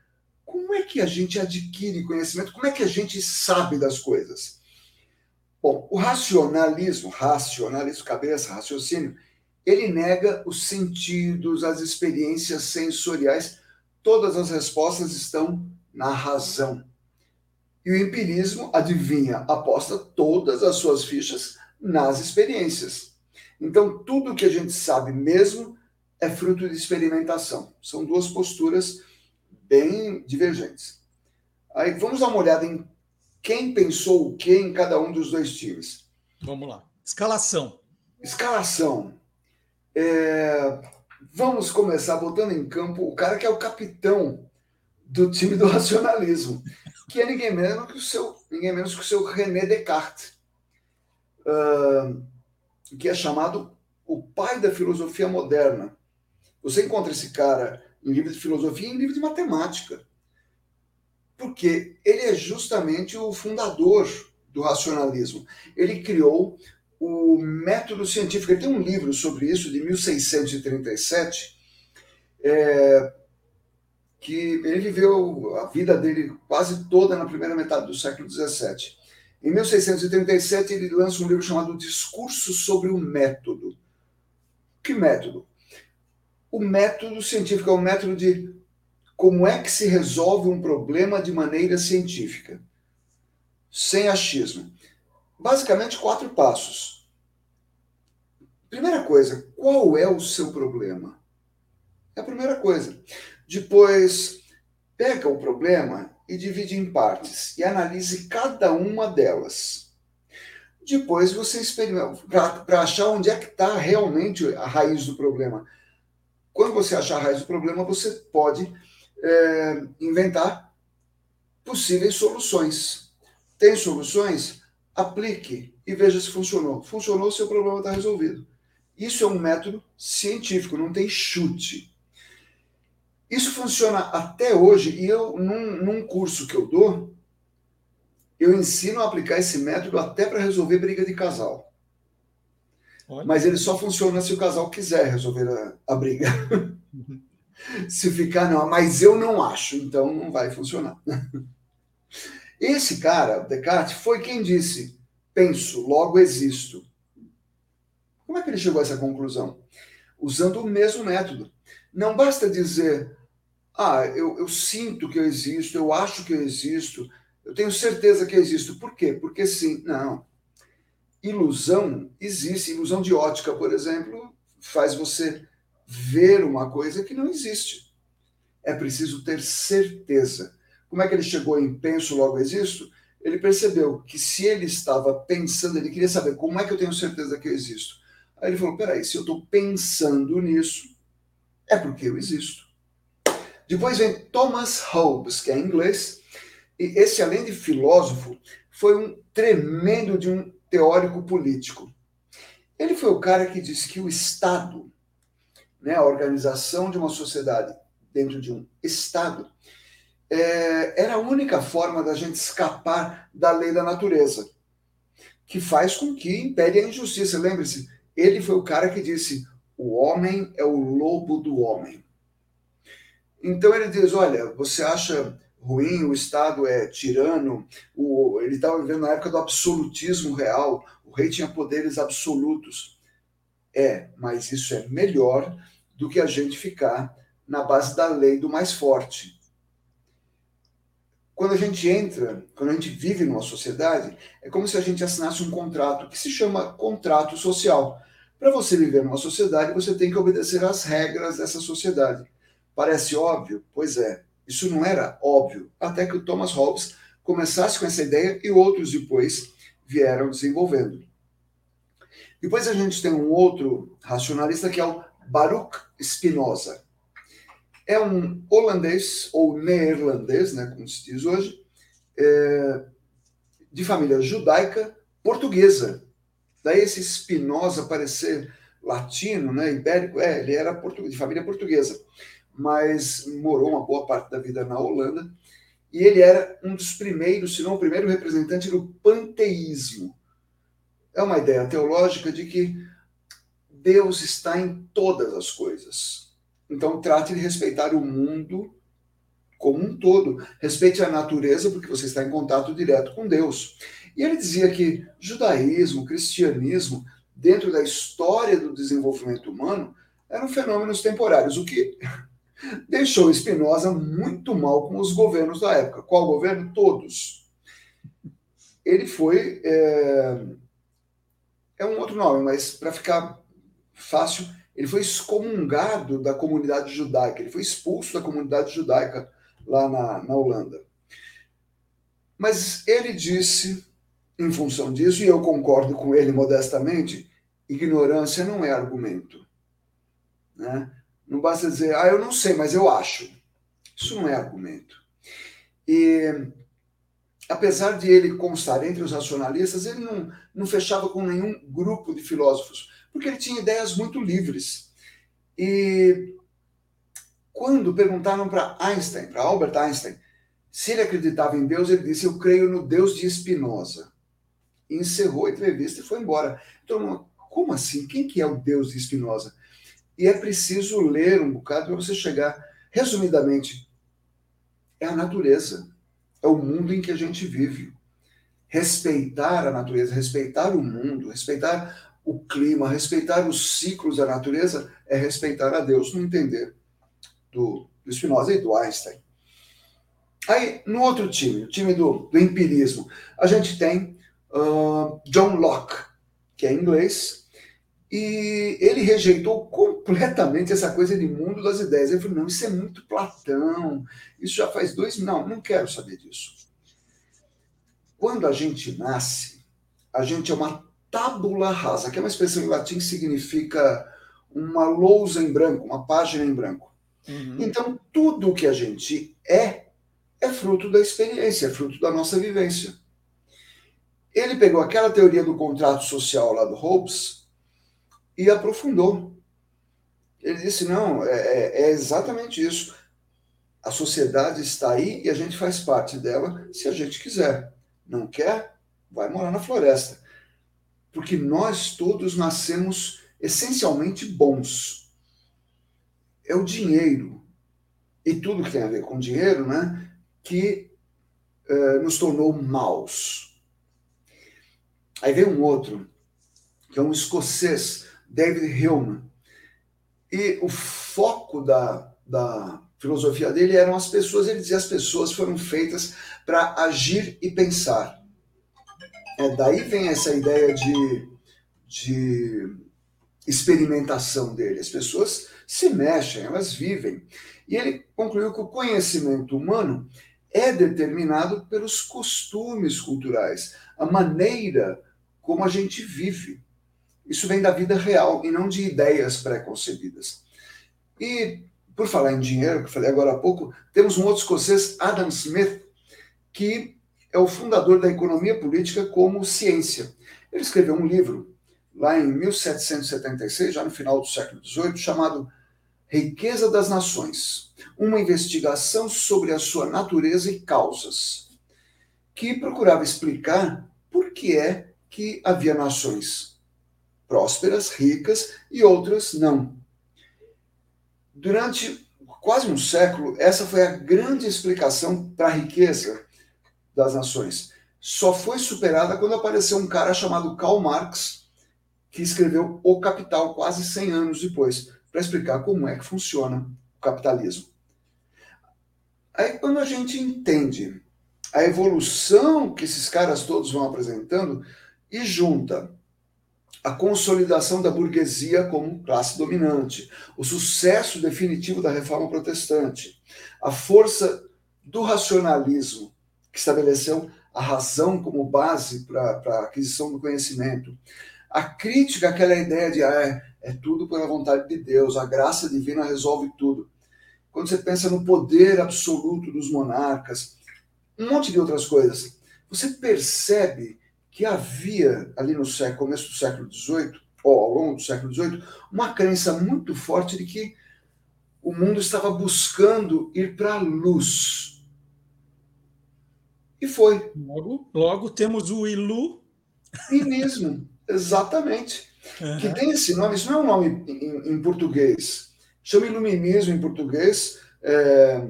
como é que a gente adquire conhecimento? Como é que a gente sabe das coisas? Bom, o racionalismo, racionalismo, cabeça, raciocínio, ele nega os sentidos, as experiências sensoriais, todas as respostas estão na razão. E o empirismo, adivinha, aposta todas as suas fichas nas experiências. Então, tudo que a gente sabe mesmo é fruto de experimentação. São duas posturas bem divergentes. Aí vamos dar uma olhada em quem pensou o que em cada um dos dois times. Vamos lá. Escalação. Escalação. É... vamos começar botando em campo o cara que é o capitão do time do racionalismo, que é ninguém menos que o seu, ninguém menos que o seu René Descartes, uh, que é chamado o pai da filosofia moderna. Você encontra esse cara em livros de filosofia e em livros de matemática, porque ele é justamente o fundador do racionalismo. Ele criou o método científico. Ele tem um livro sobre isso, de 1637, é, que ele viveu a vida dele quase toda na primeira metade do século XVII. Em 1637, ele lança um livro chamado Discurso sobre o Método. Que método? O método científico é o método de como é que se resolve um problema de maneira científica, sem achismo. Basicamente, quatro passos. Primeira coisa, qual é o seu problema? É a primeira coisa. Depois, pega o problema e divide em partes e analise cada uma delas. Depois você experimenta para achar onde é que está realmente a raiz do problema. Quando você achar a raiz do problema, você pode é, inventar possíveis soluções. Tem soluções? Aplique e veja se funcionou. Funcionou, seu problema está resolvido. Isso é um método científico, não tem chute. Isso funciona até hoje, e eu, num, num curso que eu dou, eu ensino a aplicar esse método até para resolver briga de casal. Olha. Mas ele só funciona se o casal quiser resolver a, a briga. Uhum. se ficar, não, mas eu não acho, então não vai funcionar. Esse cara, Descartes, foi quem disse: penso, logo existo. Como é que ele chegou a essa conclusão? Usando o mesmo método. Não basta dizer, ah, eu, eu sinto que eu existo, eu acho que eu existo, eu tenho certeza que eu existo. Por quê? Porque sim. Não. Ilusão existe. Ilusão de ótica, por exemplo, faz você ver uma coisa que não existe. É preciso ter certeza. Como é que ele chegou em penso, logo existo? Ele percebeu que se ele estava pensando, ele queria saber como é que eu tenho certeza que eu existo. Aí ele falou: peraí, se eu estou pensando nisso, é porque eu existo. Depois vem Thomas Hobbes, que é inglês, e esse, além de filósofo, foi um tremendo de um teórico político. Ele foi o cara que disse que o Estado, né, a organização de uma sociedade dentro de um Estado, é, era a única forma da gente escapar da lei da natureza, que faz com que impede a injustiça. Lembre-se, ele foi o cara que disse: o homem é o lobo do homem. Então ele diz: olha, você acha ruim, o Estado é tirano, o, ele estava vivendo na época do absolutismo real, o rei tinha poderes absolutos. É, mas isso é melhor do que a gente ficar na base da lei do mais forte. Quando a gente entra, quando a gente vive numa sociedade, é como se a gente assinasse um contrato que se chama contrato social. Para você viver numa sociedade, você tem que obedecer às regras dessa sociedade. Parece óbvio? Pois é. Isso não era óbvio, até que o Thomas Hobbes começasse com essa ideia e outros depois vieram desenvolvendo. Depois a gente tem um outro racionalista que é o Baruch Spinoza. É um holandês ou neerlandês, né, como se diz hoje, é, de família judaica portuguesa. Daí esse Spinoza parecer latino, né, ibérico, é, ele era de família portuguesa mas morou uma boa parte da vida na Holanda. E ele era um dos primeiros, se não o primeiro representante do panteísmo. É uma ideia teológica de que Deus está em todas as coisas. Então, trate de respeitar o mundo como um todo. Respeite a natureza, porque você está em contato direto com Deus. E ele dizia que judaísmo, cristianismo, dentro da história do desenvolvimento humano, eram fenômenos temporários, o que deixou Espinosa muito mal com os governos da época. Qual governo? Todos. Ele foi. É, é um outro nome, mas para ficar fácil, ele foi excomungado da comunidade judaica, ele foi expulso da comunidade judaica lá na, na Holanda. Mas ele disse, em função disso, e eu concordo com ele modestamente, ignorância não é argumento. Né? Não basta dizer, ah, eu não sei, mas eu acho. Isso não é argumento. E, apesar de ele constar entre os racionalistas, ele não, não fechava com nenhum grupo de filósofos, porque ele tinha ideias muito livres. E quando perguntaram para Einstein, para Albert Einstein, se ele acreditava em Deus, ele disse: Eu creio no Deus de Spinoza. E encerrou a entrevista e foi embora. Então, como assim? Quem que é o Deus de Spinoza? E é preciso ler um bocado para você chegar. Resumidamente, é a natureza, é o mundo em que a gente vive. Respeitar a natureza, respeitar o mundo, respeitar o clima, respeitar os ciclos da natureza é respeitar a Deus no entender do, do Spinoza e do Einstein. Aí, no outro time, o time do, do empirismo, a gente tem uh, John Locke, que é inglês, e ele rejeitou completamente essa coisa de mundo das ideias. Ele falou: não, isso é muito Platão, isso já faz dois. Não, não quero saber disso. Quando a gente nasce, a gente é uma tábula rasa, que é uma expressão em latim que significa uma lousa em branco, uma página em branco. Uhum. Então, tudo o que a gente é, é fruto da experiência, é fruto da nossa vivência. Ele pegou aquela teoria do contrato social lá do Hobbes e aprofundou. Ele disse: não, é, é, é exatamente isso. A sociedade está aí e a gente faz parte dela se a gente quiser. Não quer? Vai morar na floresta. Porque nós todos nascemos essencialmente bons. É o dinheiro e tudo que tem a ver com dinheiro, né, que eh, nos tornou maus. Aí vem um outro, que é um escocês David Hume. E o foco da, da filosofia dele eram as pessoas, ele dizia as pessoas foram feitas para agir e pensar. É, daí vem essa ideia de, de experimentação dele. As pessoas se mexem, elas vivem. E ele concluiu que o conhecimento humano é determinado pelos costumes culturais, a maneira como a gente vive. Isso vem da vida real e não de ideias pré-concebidas. E, por falar em dinheiro, que eu falei agora há pouco, temos um outro escocês, Adam Smith, que é o fundador da economia política como ciência. Ele escreveu um livro lá em 1776, já no final do século XVIII, chamado Riqueza das Nações, uma investigação sobre a sua natureza e causas, que procurava explicar por que é que havia nações prósperas, ricas e outras não. Durante quase um século, essa foi a grande explicação para a riqueza das nações. Só foi superada quando apareceu um cara chamado Karl Marx, que escreveu O Capital quase 100 anos depois, para explicar como é que funciona o capitalismo. Aí, quando a gente entende a evolução que esses caras todos vão apresentando e junta a consolidação da burguesia como classe dominante, o sucesso definitivo da reforma protestante, a força do racionalismo, que estabeleceu a razão como base para a aquisição do conhecimento, a crítica àquela ideia de ah, é, é tudo pela vontade de Deus, a graça divina resolve tudo. Quando você pensa no poder absoluto dos monarcas, um monte de outras coisas, você percebe que havia ali no século, começo do século XVIII, ou ao longo do século XVIII, uma crença muito forte de que o mundo estava buscando ir para a luz. E foi. Logo, logo temos o Ilu. Iluminismo, exatamente. Uhum. Que tem esse nome, isso não é um nome em, em português. Chama iluminismo em português, é,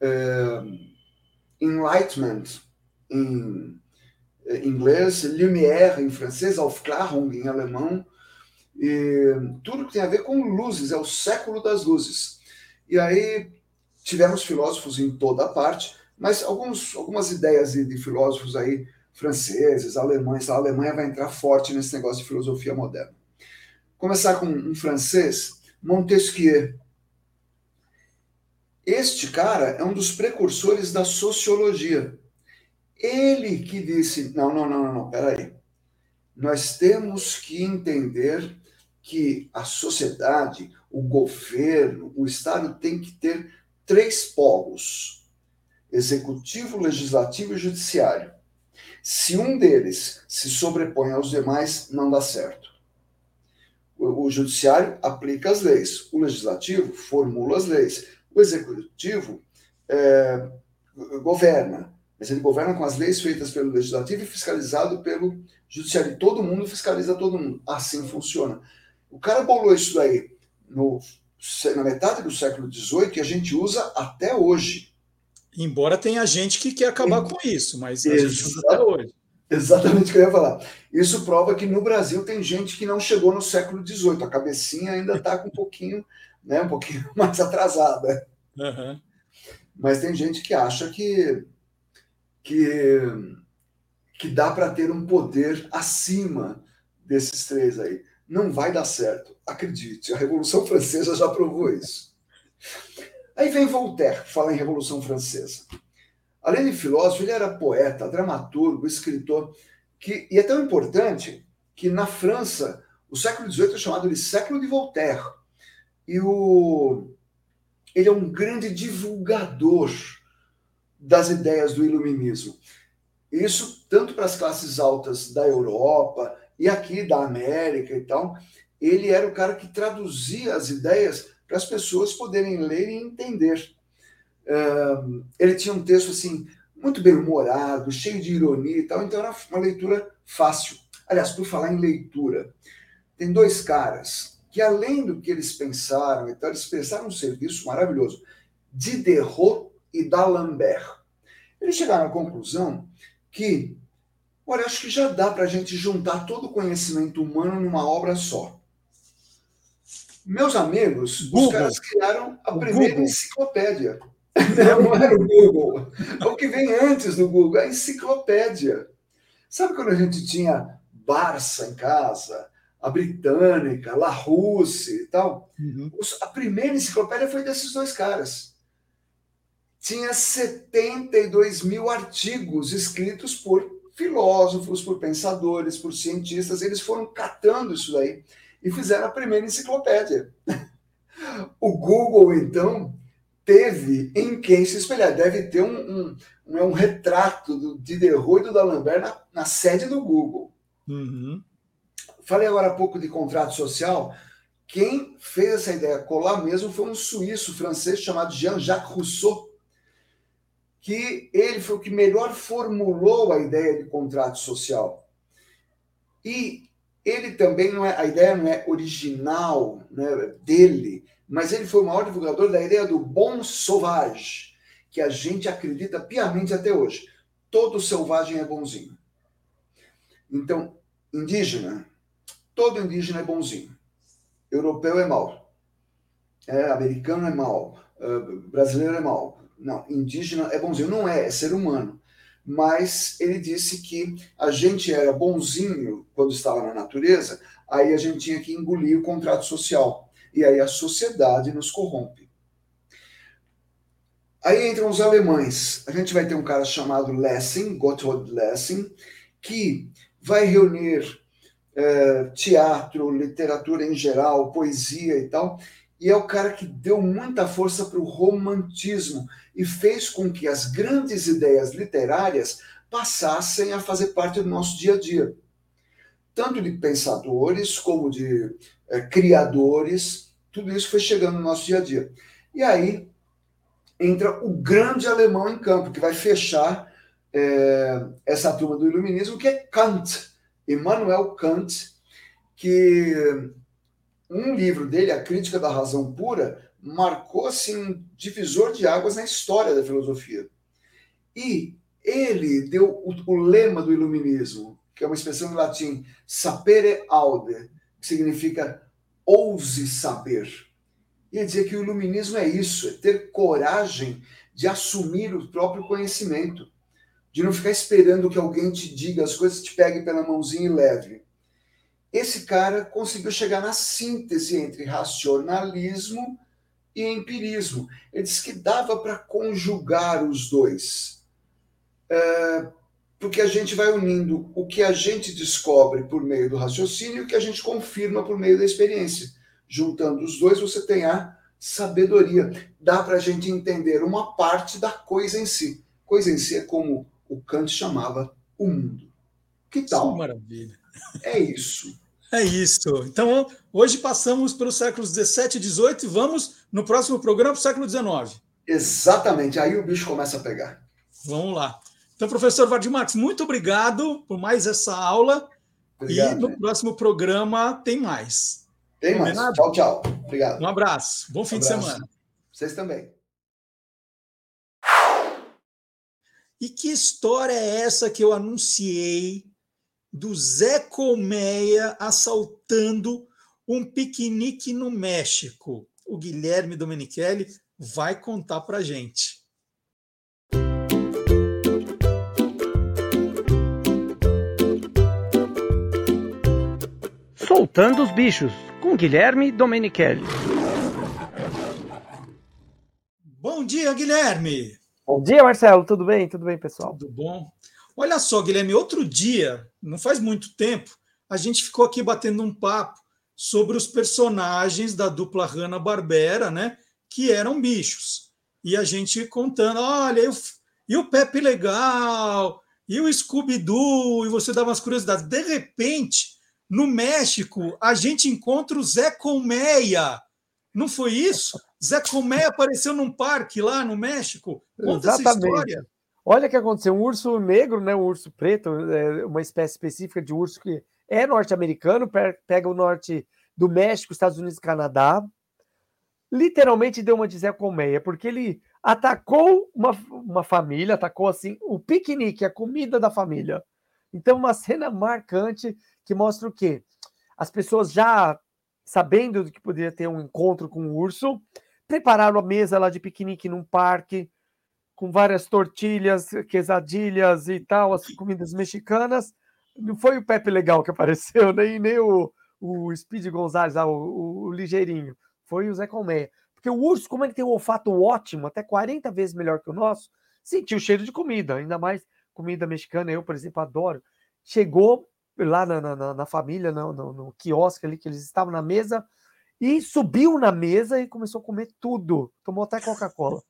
é, enlightenment em inglês, Lumière em francês, Aufklärung em alemão, e tudo que tem a ver com luzes, é o século das luzes. E aí tivemos filósofos em toda parte, mas alguns, algumas ideias de, de filósofos aí franceses, alemães, a Alemanha vai entrar forte nesse negócio de filosofia moderna. Começar com um francês, Montesquieu. Este cara é um dos precursores da sociologia. Ele que disse: não, não, não, não, peraí. Nós temos que entender que a sociedade, o governo, o Estado tem que ter três polos: executivo, legislativo e judiciário. Se um deles se sobrepõe aos demais, não dá certo. O, o judiciário aplica as leis, o legislativo formula as leis, o executivo é, governa, mas ele governa com as leis feitas pelo legislativo e fiscalizado pelo judiciário. Todo mundo fiscaliza todo mundo. Assim funciona. O cara bolou isso daí no, na metade do século XVIII e a gente usa até hoje. Embora tenha gente que quer acabar com isso, mas a gente usa até hoje. Exatamente o que eu ia falar. Isso prova que no Brasil tem gente que não chegou no século XVIII. A cabecinha ainda está com um pouquinho, né, um pouquinho mais atrasada. Uhum. Mas tem gente que acha que, que, que dá para ter um poder acima desses três aí. Não vai dar certo. Acredite, a Revolução Francesa já provou isso. Aí vem Voltaire, fala em Revolução Francesa. Além de filósofo, ele era poeta, dramaturgo, escritor, que, e é tão importante que na França, o século XVIII é chamado de século de Voltaire. E o, ele é um grande divulgador das ideias do iluminismo. Isso tanto para as classes altas da Europa e aqui da América e tal. Ele era o cara que traduzia as ideias para as pessoas poderem ler e entender. ele tinha um texto assim muito bem humorado, cheio de ironia e tal, então era uma leitura fácil. Aliás, por falar em leitura, tem dois caras que, além do que eles pensaram e tal, eles pensaram um serviço maravilhoso. Diderot e D'Alembert. Eles chegaram à conclusão que, olha, acho que já dá para a gente juntar todo o conhecimento humano numa obra só. Meus amigos, Google. os caras criaram a primeira Google. enciclopédia. Não era o Google. O que vem antes do Google é a enciclopédia. Sabe quando a gente tinha Barça em casa, a Britânica, La Russe e tal? Uhum. A primeira enciclopédia foi desses dois caras. Tinha 72 mil artigos escritos por filósofos, por pensadores, por cientistas. Eles foram catando isso daí e fizeram a primeira enciclopédia. O Google, então, teve em quem se espelhar. Deve ter um, um, um retrato do Diderot e do D'Alembert na, na sede do Google. Uhum. Falei agora há pouco de contrato social. Quem fez essa ideia colar mesmo foi um suíço francês chamado Jean-Jacques Rousseau, que ele foi o que melhor formulou a ideia de contrato social. E ele também não é, a ideia não é original né, dele, mas ele foi o maior divulgador da ideia do bon sauvage, que a gente acredita piamente até hoje. Todo selvagem é bonzinho. Então, indígena, todo indígena é bonzinho. Europeu é mau. É, americano é mau. Uh, brasileiro é mau. Não, indígena é bonzinho. Não é, é ser humano mas ele disse que a gente era bonzinho quando estava na natureza, aí a gente tinha que engolir o contrato social. E aí a sociedade nos corrompe. Aí entram os alemães. A gente vai ter um cara chamado Lessing, Gotthold Lessing, que vai reunir é, teatro, literatura em geral, poesia e tal, e é o cara que deu muita força para o romantismo e fez com que as grandes ideias literárias passassem a fazer parte do nosso dia a dia. Tanto de pensadores como de é, criadores, tudo isso foi chegando no nosso dia a dia. E aí entra o grande alemão em campo, que vai fechar é, essa turma do iluminismo, que é Kant, Immanuel Kant, que um livro dele, A Crítica da Razão Pura, marcou assim, um divisor de águas na história da filosofia. E ele deu o, o lema do iluminismo, que é uma expressão em latim, sapere aude, que significa ouse saber. E ele dizia que o iluminismo é isso, é ter coragem de assumir o próprio conhecimento, de não ficar esperando que alguém te diga as coisas, te pegue pela mãozinha e leve esse cara conseguiu chegar na síntese entre racionalismo e empirismo. Ele disse que dava para conjugar os dois. É, porque a gente vai unindo o que a gente descobre por meio do raciocínio e o que a gente confirma por meio da experiência. Juntando os dois, você tem a sabedoria. Dá para a gente entender uma parte da coisa em si. Coisa em si é como o Kant chamava o mundo. Que tal? Que maravilha. É isso. É isso. Então, hoje passamos pelos séculos 17 e 18 e vamos, no próximo programa, para o século 19. Exatamente. Aí o bicho começa a pegar. Vamos lá. Então, professor Vardy Marques, muito obrigado por mais essa aula. Obrigado, e no próximo programa tem mais. Tem mais. Tchau, tchau. Obrigado. Um abraço. Bom fim um abraço. de semana. Vocês também. E que história é essa que eu anunciei do Zé Colmeia assaltando um piquenique no México? O Guilherme Domenichelli vai contar para gente. Soltando os Bichos, com Guilherme Domenichelli. Bom dia, Guilherme! Bom dia, Marcelo. Tudo bem? Tudo bem, pessoal? Tudo bom. Olha só, Guilherme, outro dia, não faz muito tempo, a gente ficou aqui batendo um papo sobre os personagens da dupla Hanna-Barbera, né? Que eram bichos. E a gente contando, olha, e o Pepe Legal, e o Scooby-Doo, e você dava umas curiosidades. De repente, no México, a gente encontra o Zé Colmeia. Não foi isso? Zé Colmeia apareceu num parque lá no México. Conta Exatamente. essa história. Olha o que aconteceu. Um urso negro, né, um urso preto, é uma espécie específica de urso que é norte-americano, pega o norte do México, Estados Unidos e Canadá. Literalmente deu uma de Zé Colmeia, porque ele atacou uma, uma família, atacou assim o piquenique, a comida da família. Então, uma cena marcante que mostra o quê? As pessoas já sabendo que poderia ter um encontro com o urso, prepararam a mesa lá de piquenique num parque, com várias tortilhas, quesadilhas e tal, as comidas mexicanas. Não foi o Pepe Legal que apareceu, nem, nem o, o Speed Gonzalez, ah, o, o, ligeirinho. Foi o Zé Colmeia. Porque o urso, como ele tem um olfato ótimo, até 40 vezes melhor que o nosso, sentiu o cheiro de comida, ainda mais comida mexicana. Eu, por exemplo, adoro. Chegou lá na, na, na família, no, no, no, quiosque ali, que eles estavam na mesa, e subiu na mesa e começou a comer tudo. Tomou até Coca-Cola.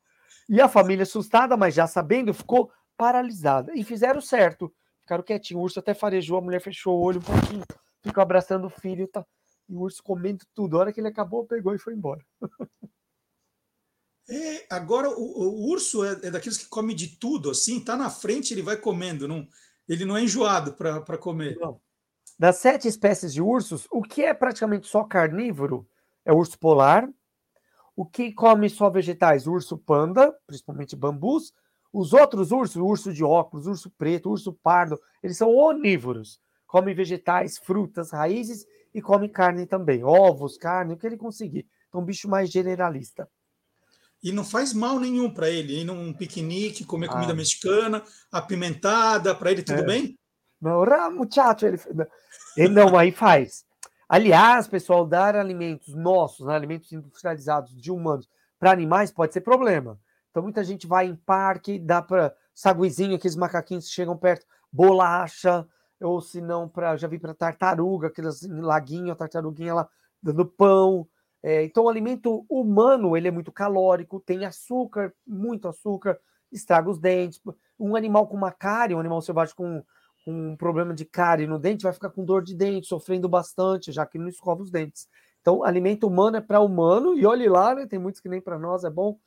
E a família, assustada, mas já sabendo, ficou paralisada. E fizeram certo. Ficaram quietinhos. O urso até farejou, a mulher fechou o olho um pouquinho, ficou abraçando o filho. Tá... E o urso comendo tudo. A hora que ele acabou, pegou e foi embora. É, agora, o, o urso é, é, daqueles que come de tudo, assim, tá na frente, ele vai comendo. Não, ele não é enjoado para comer. Não. Das sete espécies de ursos, o que é praticamente só carnívoro é o urso polar. O que come só vegetais? Urso panda, principalmente bambus. Os outros ursos, urso de óculos, urso preto, urso pardo, eles são onívoros. Comem vegetais, frutas, raízes e comem carne também. Ovos, carne, o que ele conseguir. Então, um bicho mais generalista. E não faz mal nenhum para ele ir num piquenique, comer ah. comida mexicana, apimentada, para ele tudo é. bem? Não, muchacho, ele, ele não, aí faz. Aliás, pessoal, dar alimentos nossos, né, alimentos industrializados de humanos para animais pode ser problema. Então, muita gente vai em parque, dá para saguizinho, aqueles macaquinhos que chegam perto, bolacha, ou se não, já vi para tartaruga, aqueles laguinho, a tartaruguinha lá dando pão. É, então, o alimento humano ele é muito calórico, tem açúcar, muito açúcar, estraga os dentes. Um animal com uma cárie, um animal selvagem com, com um problema de cárie no dente, vai ficar com dor de dente, sofrendo bastante, já que não escova os dentes. Então, alimento humano é para humano, e olhe lá, né, tem muitos que nem para nós é bom.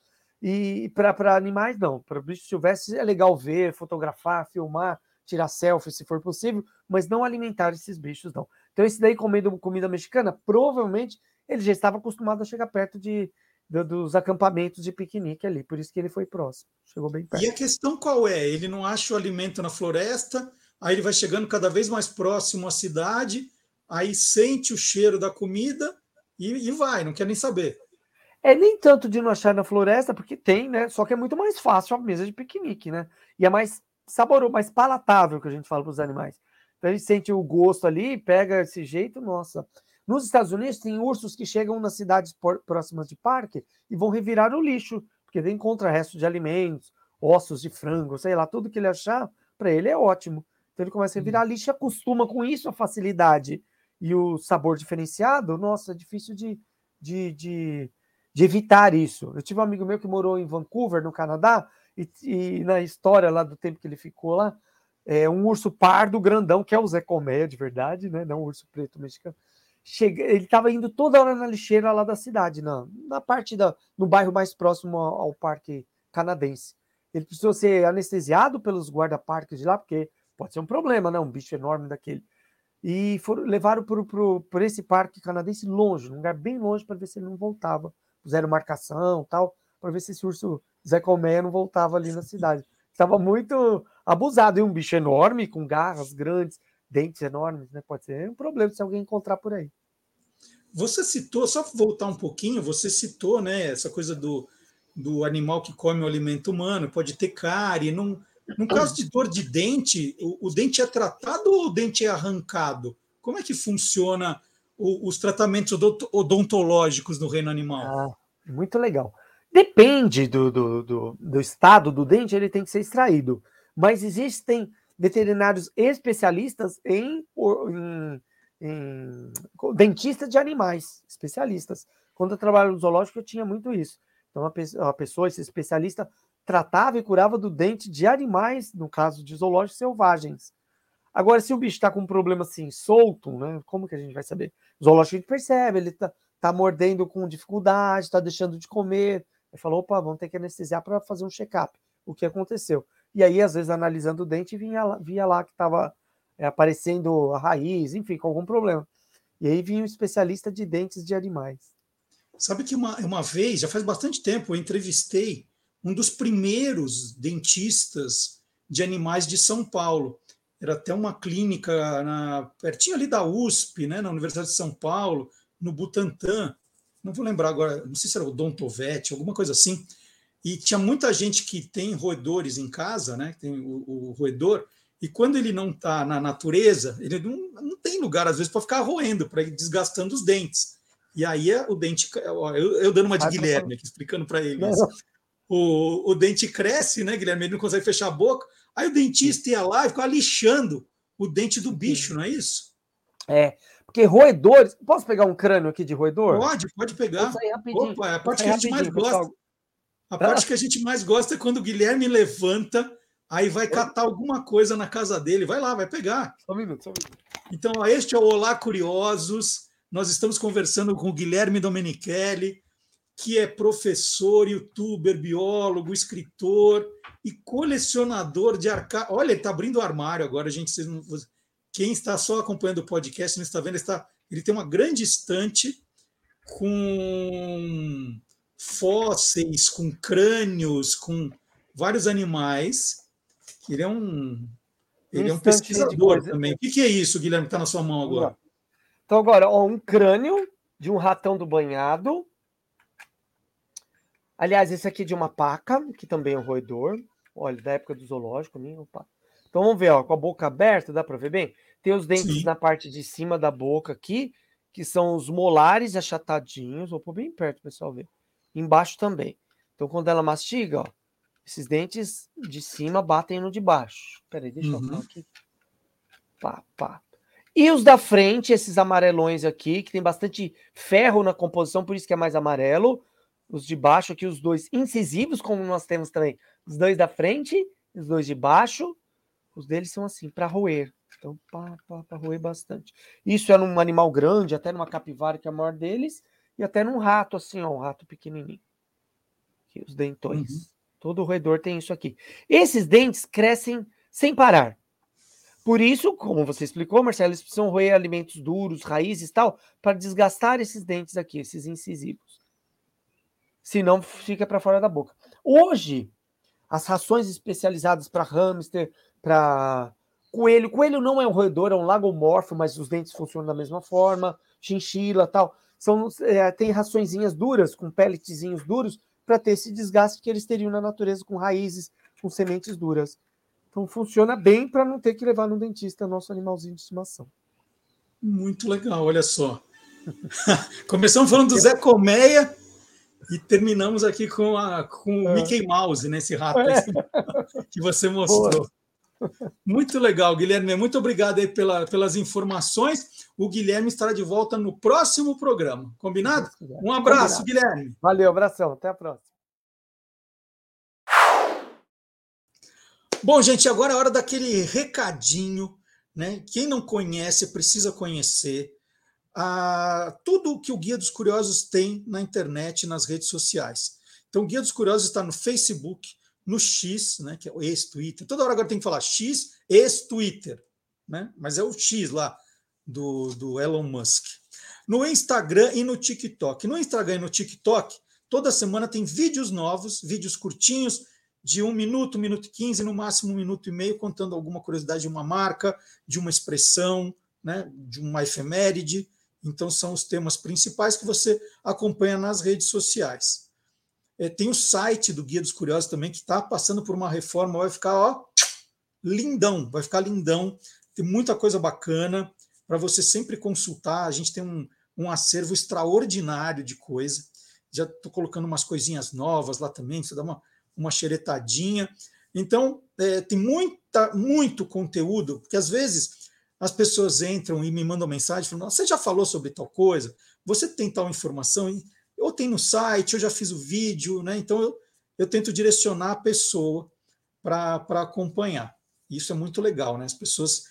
E para animais, não. Para bichos silvestres é legal ver, fotografar, filmar, tirar selfie se for possível, mas não alimentar esses bichos, não. Então, esse daí comendo comida mexicana, provavelmente ele já estava acostumado a chegar perto de, de, dos acampamentos de piquenique ali, por isso que ele foi próximo, chegou bem perto. E a questão qual é? Ele não acha o alimento na floresta, aí ele vai chegando cada vez mais próximo à cidade, aí sente o cheiro da comida e, e vai, não quer nem saber. É nem tanto de não achar na floresta, porque tem, né? Só que é muito mais fácil a mesa de piquenique, né? E é mais saboroso, mais palatável que a gente fala para os animais. Então ele sente o gosto ali, pega esse jeito, nossa. Nos Estados Unidos, tem ursos que chegam nas cidades próximas de parque e vão revirar o lixo, porque encontra restos de alimentos, ossos de frango, sei lá, tudo que ele achar, para ele é ótimo. Então ele começa a virar lixo, acostuma com isso, a facilidade e o sabor diferenciado. Nossa, é difícil de, de, de, de evitar isso. Eu tive um amigo meu que morou em Vancouver, no Canadá, e, e na história lá do tempo que ele ficou lá, é um urso pardo grandão, que é o Zé Colmeia de verdade, né? Não um urso preto mexicano. Chega, ele estava indo toda hora na lixeira lá da cidade, na, na parte da, no bairro mais próximo ao, ao parque canadense. Ele precisou ser anestesiado pelos guarda-parques de lá, porque pode ser um problema, né? Um bicho enorme daquele. E foram, levaram por esse parque canadense longe, um lugar bem longe, para ver se ele não voltava. Puseram marcação tal, para ver se esse urso Zé Colmeia não voltava ali na cidade. Estava muito abusado. E um bicho enorme, com garras grandes, dentes enormes, né? Pode ser um problema se alguém encontrar por aí. Você citou, só voltar um pouquinho, você citou né, essa coisa do, do animal que come o alimento humano, pode ter cárie. Num, no caso de dor de dente, o, o, dente é tratado ou o dente é arrancado? Como é que funciona o, os tratamentos odontológicos no reino animal? Ah, muito legal. Depende do, do, do, do estado do dente, ele tem que ser extraído. Mas existem veterinários especialistas em, em, em dentistas de animais, especialistas. Quando eu trabalho no zoológico, eu tinha muito isso. Então, a pessoa, esse especialista, tratava e curava do dente de animais, no caso de zoológicos selvagens. Agora, se o bicho está com um problema assim, solto, né? Como que a gente vai saber? Zoológico a gente percebe, ele está tá mordendo com dificuldade, está deixando de comer, ele falou, opa, vamos ter que anestesiar para fazer um check-up. O que aconteceu? E aí, às vezes, analisando o dente, vinha lá, via lá que estava é, aparecendo a raiz, enfim, com algum problema. E aí vinha um especialista de dentes de animais. Sabe que uma, uma vez, já faz bastante tempo, eu entrevistei um dos primeiros dentistas de animais de São Paulo. Era até uma clínica na, pertinho ali da USP, né, na Universidade de São Paulo, no Butantã não vou lembrar agora, não sei se era o Dontovete, alguma coisa assim. E tinha muita gente que tem roedores em casa, né? Tem o, o roedor, e quando ele não está na natureza, ele não, não tem lugar, às vezes, para ficar roendo, para ir desgastando os dentes. E aí é o dente. Eu, eu, dando uma de Guilherme aqui, explicando para ele isso. O, o dente cresce, né, Guilherme? Ele não consegue fechar a boca. Aí o dentista ia lá e ficava lixando o dente do bicho, não é isso? É. Porque roedores. Posso pegar um crânio aqui de roedor? Pode, pode pegar. Opa, é a parte que a gente mais gosta. Pessoal. A parte que a gente mais gosta é quando o Guilherme levanta, aí vai catar alguma coisa na casa dele. Vai lá, vai pegar. Só um minuto, só um minuto. Então, este é o Olá Curiosos. Nós estamos conversando com o Guilherme Domenichelli, que é professor, youtuber, biólogo, escritor e colecionador de arca. Olha, ele está abrindo o armário agora, gente. Vocês não, quem está só acompanhando o podcast não está vendo, está, ele tem uma grande estante com fósseis, com crânios, com vários animais. Ele é um, ele é um pesquisador também. O que, que é isso, Guilherme, que está na sua mão agora? Então, agora, ó, um crânio de um ratão do banhado. Aliás, esse aqui é de uma paca, que também é um roedor. Olha, da época do zoológico. Nem, opa. Então vamos ver, ó, com a boca aberta, dá para ver bem? Tem os dentes Sim. na parte de cima da boca aqui, que são os molares achatadinhos. Vou pôr bem perto, pessoal ver. Embaixo também. Então quando ela mastiga, ó, esses dentes de cima batem no de baixo. Peraí, deixa uhum. eu falar aqui. Pá, pá. E os da frente, esses amarelões aqui, que tem bastante ferro na composição, por isso que é mais amarelo. Os de baixo aqui, os dois incisivos, como nós temos também. Os dois da frente, os dois de baixo. Os deles são assim, para roer. Então, para roer bastante. Isso é num animal grande, até numa capivara, que é a maior deles, e até num rato, assim, ó, um rato pequenininho. Aqui, os dentões. Uhum. Todo roedor tem isso aqui. Esses dentes crescem sem parar. Por isso, como você explicou, Marcelo, eles precisam roer alimentos duros, raízes e tal, para desgastar esses dentes aqui, esses incisivos. Senão fica para fora da boca. Hoje, as rações especializadas para hamster, para coelho. Coelho não é um roedor, é um lagomorfo, mas os dentes funcionam da mesma forma. Chinchila, tal. São, é, tem raçõezinhas duras, com pelletzinhos duros, para ter esse desgaste que eles teriam na natureza com raízes, com sementes duras. Então funciona bem para não ter que levar no dentista nosso animalzinho de estimação. Muito legal, olha só. Começamos falando do Zé Colmeia e terminamos aqui com, a, com o é. Mickey Mouse, nesse né, rato é. que você mostrou. Boa. Muito legal, Guilherme. Muito obrigado aí pela, pelas informações. O Guilherme estará de volta no próximo programa. Combinado? Um abraço, Combinado. Guilherme. Valeu, abração. Até a próxima. Bom, gente, agora é hora daquele recadinho, né? Quem não conhece precisa conhecer ah, tudo que o Guia dos Curiosos tem na internet, nas redes sociais. Então, o Guia dos Curiosos está no Facebook, no X, né, que é o ex-Twitter. Toda hora agora tem que falar X, ex-Twitter, né? mas é o X lá do, do Elon Musk. No Instagram e no TikTok. No Instagram e no TikTok, toda semana tem vídeos novos, vídeos curtinhos, de um minuto, minuto e quinze, no máximo um minuto e meio, contando alguma curiosidade de uma marca, de uma expressão, né, de uma efeméride. Então, são os temas principais que você acompanha nas redes sociais. É, tem o site do Guia dos Curiosos também, que está passando por uma reforma, vai ficar ó, lindão, vai ficar lindão. Tem muita coisa bacana para você sempre consultar. A gente tem um, um acervo extraordinário de coisa. Já estou colocando umas coisinhas novas lá também, você dá uma, uma xeretadinha. Então, é, tem muita, muito conteúdo, porque às vezes as pessoas entram e me mandam mensagem falando: você já falou sobre tal coisa? Você tem tal informação? Ou tem no site, eu já fiz o vídeo, né? Então eu, eu tento direcionar a pessoa para acompanhar. Isso é muito legal, né? As pessoas,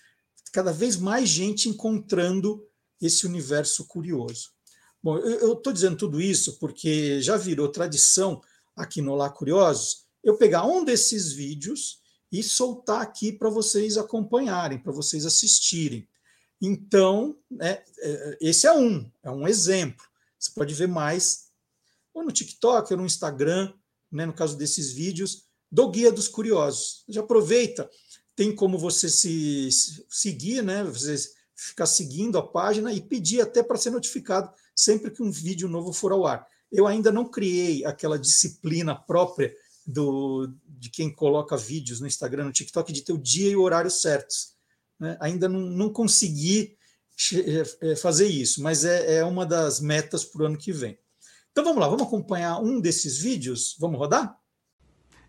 cada vez mais gente encontrando esse universo curioso. Bom, eu estou dizendo tudo isso porque já virou tradição aqui no Lá Curiosos eu pegar um desses vídeos e soltar aqui para vocês acompanharem, para vocês assistirem. Então, né, é, esse é um, é um exemplo. Você pode ver mais ou no TikTok, ou no Instagram, né, no caso desses vídeos, do Guia dos Curiosos. Já aproveita, tem como você se seguir, né, você ficar seguindo a página e pedir até para ser notificado sempre que um vídeo novo for ao ar. Eu ainda não criei aquela disciplina própria do, de quem coloca vídeos no Instagram, no TikTok, de ter o dia e o horário certos. Né? Ainda não, não consegui é, é, fazer isso, mas é, é uma das metas para o ano que vem. Então vamos lá, vamos acompanhar um desses vídeos? Vamos rodar?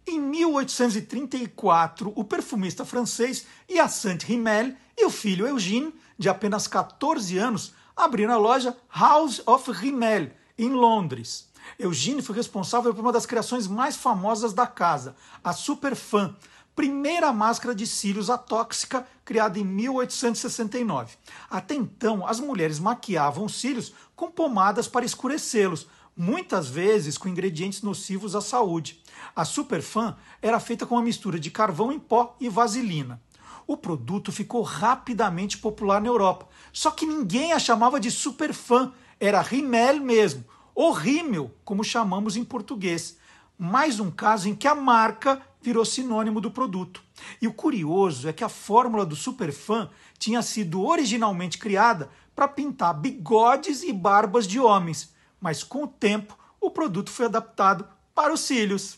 Em 1834, o perfumista francês Hyacinthe Rimmel e o filho Eugène, de apenas 14 anos, abriram a loja House of Rimmel, em Londres. Eugène foi responsável por uma das criações mais famosas da casa, a Superfan, primeira máscara de cílios atóxica criada em 1869. Até então, as mulheres maquiavam os cílios com pomadas para escurecê-los, muitas vezes com ingredientes nocivos à saúde. A Superfan era feita com uma mistura de carvão em pó e vaselina. O produto ficou rapidamente popular na Europa, só que ninguém a chamava de Superfan, era Rimmel mesmo, ou Rimmel, como chamamos em português. Mais um caso em que a marca virou sinônimo do produto. E o curioso é que a fórmula do superfã tinha sido originalmente criada para pintar bigodes e barbas de homens, mas com o tempo o produto foi adaptado para os cílios.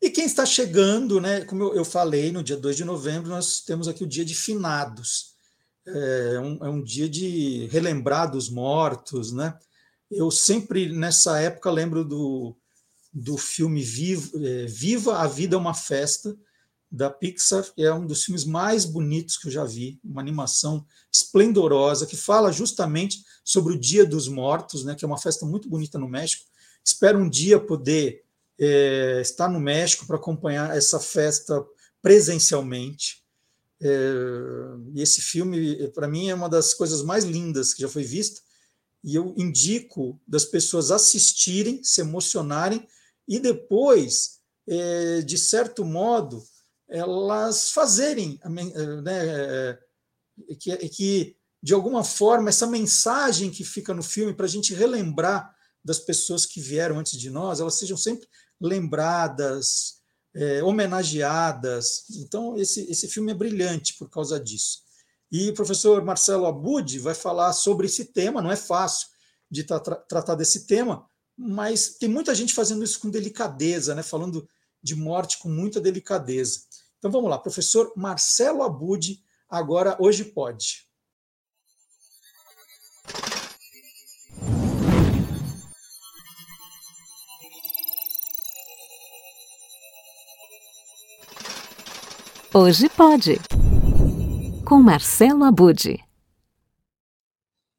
E quem está chegando, né, como eu falei, no dia 2 de novembro, nós temos aqui o dia de finados. É um, é um dia de relembrar dos mortos, né? Eu sempre, nessa época, lembro do, do filme Viva, é, Viva a Vida é uma Festa, da Pixar, é um dos filmes mais bonitos que eu já vi, uma animação esplendorosa que fala justamente sobre o Dia dos Mortos, né, que é uma festa muito bonita no México. Espero um dia poder é, estar no México para acompanhar essa festa presencialmente. É, e esse filme, para mim, é uma das coisas mais lindas que já foi vista. E eu indico das pessoas assistirem, se emocionarem e depois, é, de certo modo, elas fazerem, né, que, que, de alguma forma, essa mensagem que fica no filme, para a gente relembrar das pessoas que vieram antes de nós, elas sejam sempre lembradas, é, homenageadas. Então, esse, esse filme é brilhante por causa disso. E o professor Marcelo Abud vai falar sobre esse tema, não é fácil de tra tratar desse tema, mas tem muita gente fazendo isso com delicadeza, né? falando de morte com muita delicadeza. Então vamos lá, professor Marcelo Abud, agora hoje pode. Hoje pode. Com Marcelo Abude.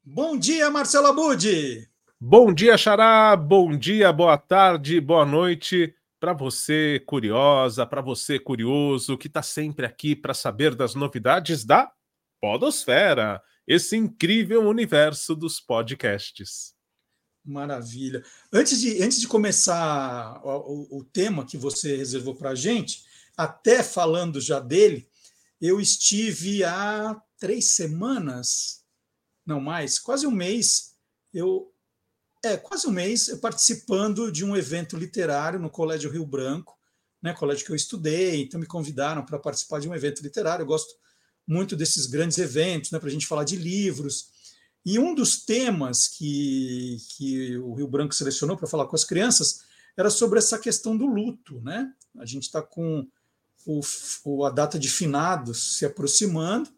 Bom dia, Marcelo Abude. Bom dia, Xará. Bom dia, boa tarde, boa noite para você curiosa, para você curioso que está sempre aqui para saber das novidades da Podosfera, esse incrível universo dos podcasts. Maravilha. Antes de, antes de começar o, o tema que você reservou para a gente, até falando já dele, eu estive há três semanas, não mais, quase um mês, eu é quase um mês participando de um evento literário no Colégio Rio Branco, né, colégio que eu estudei, então me convidaram para participar de um evento literário. Eu gosto muito desses grandes eventos, né, para a gente falar de livros. E um dos temas que, que o Rio Branco selecionou para falar com as crianças era sobre essa questão do luto. Né? A gente está com o, a data de finados se aproximando,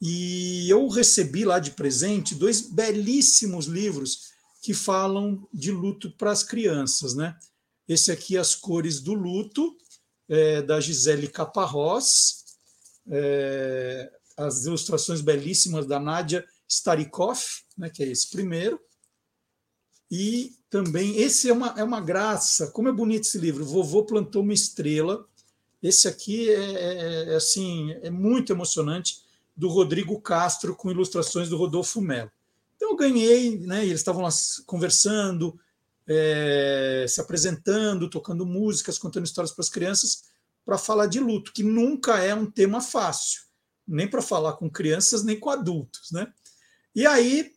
e eu recebi lá de presente dois belíssimos livros que falam de luto para as crianças. Né? Esse aqui, As Cores do Luto, é, da Gisele Caparrós, é, as ilustrações belíssimas da Nádia Starikoff, né, que é esse primeiro. E também, esse é uma, é uma graça, como é bonito esse livro, Vovô Plantou uma Estrela. Esse aqui é, é, é assim, é muito emocionante, do Rodrigo Castro, com ilustrações do Rodolfo Melo. Então eu ganhei, né, eles estavam lá conversando, é, se apresentando, tocando músicas, contando histórias para as crianças, para falar de luto, que nunca é um tema fácil, nem para falar com crianças, nem com adultos. Né? E aí,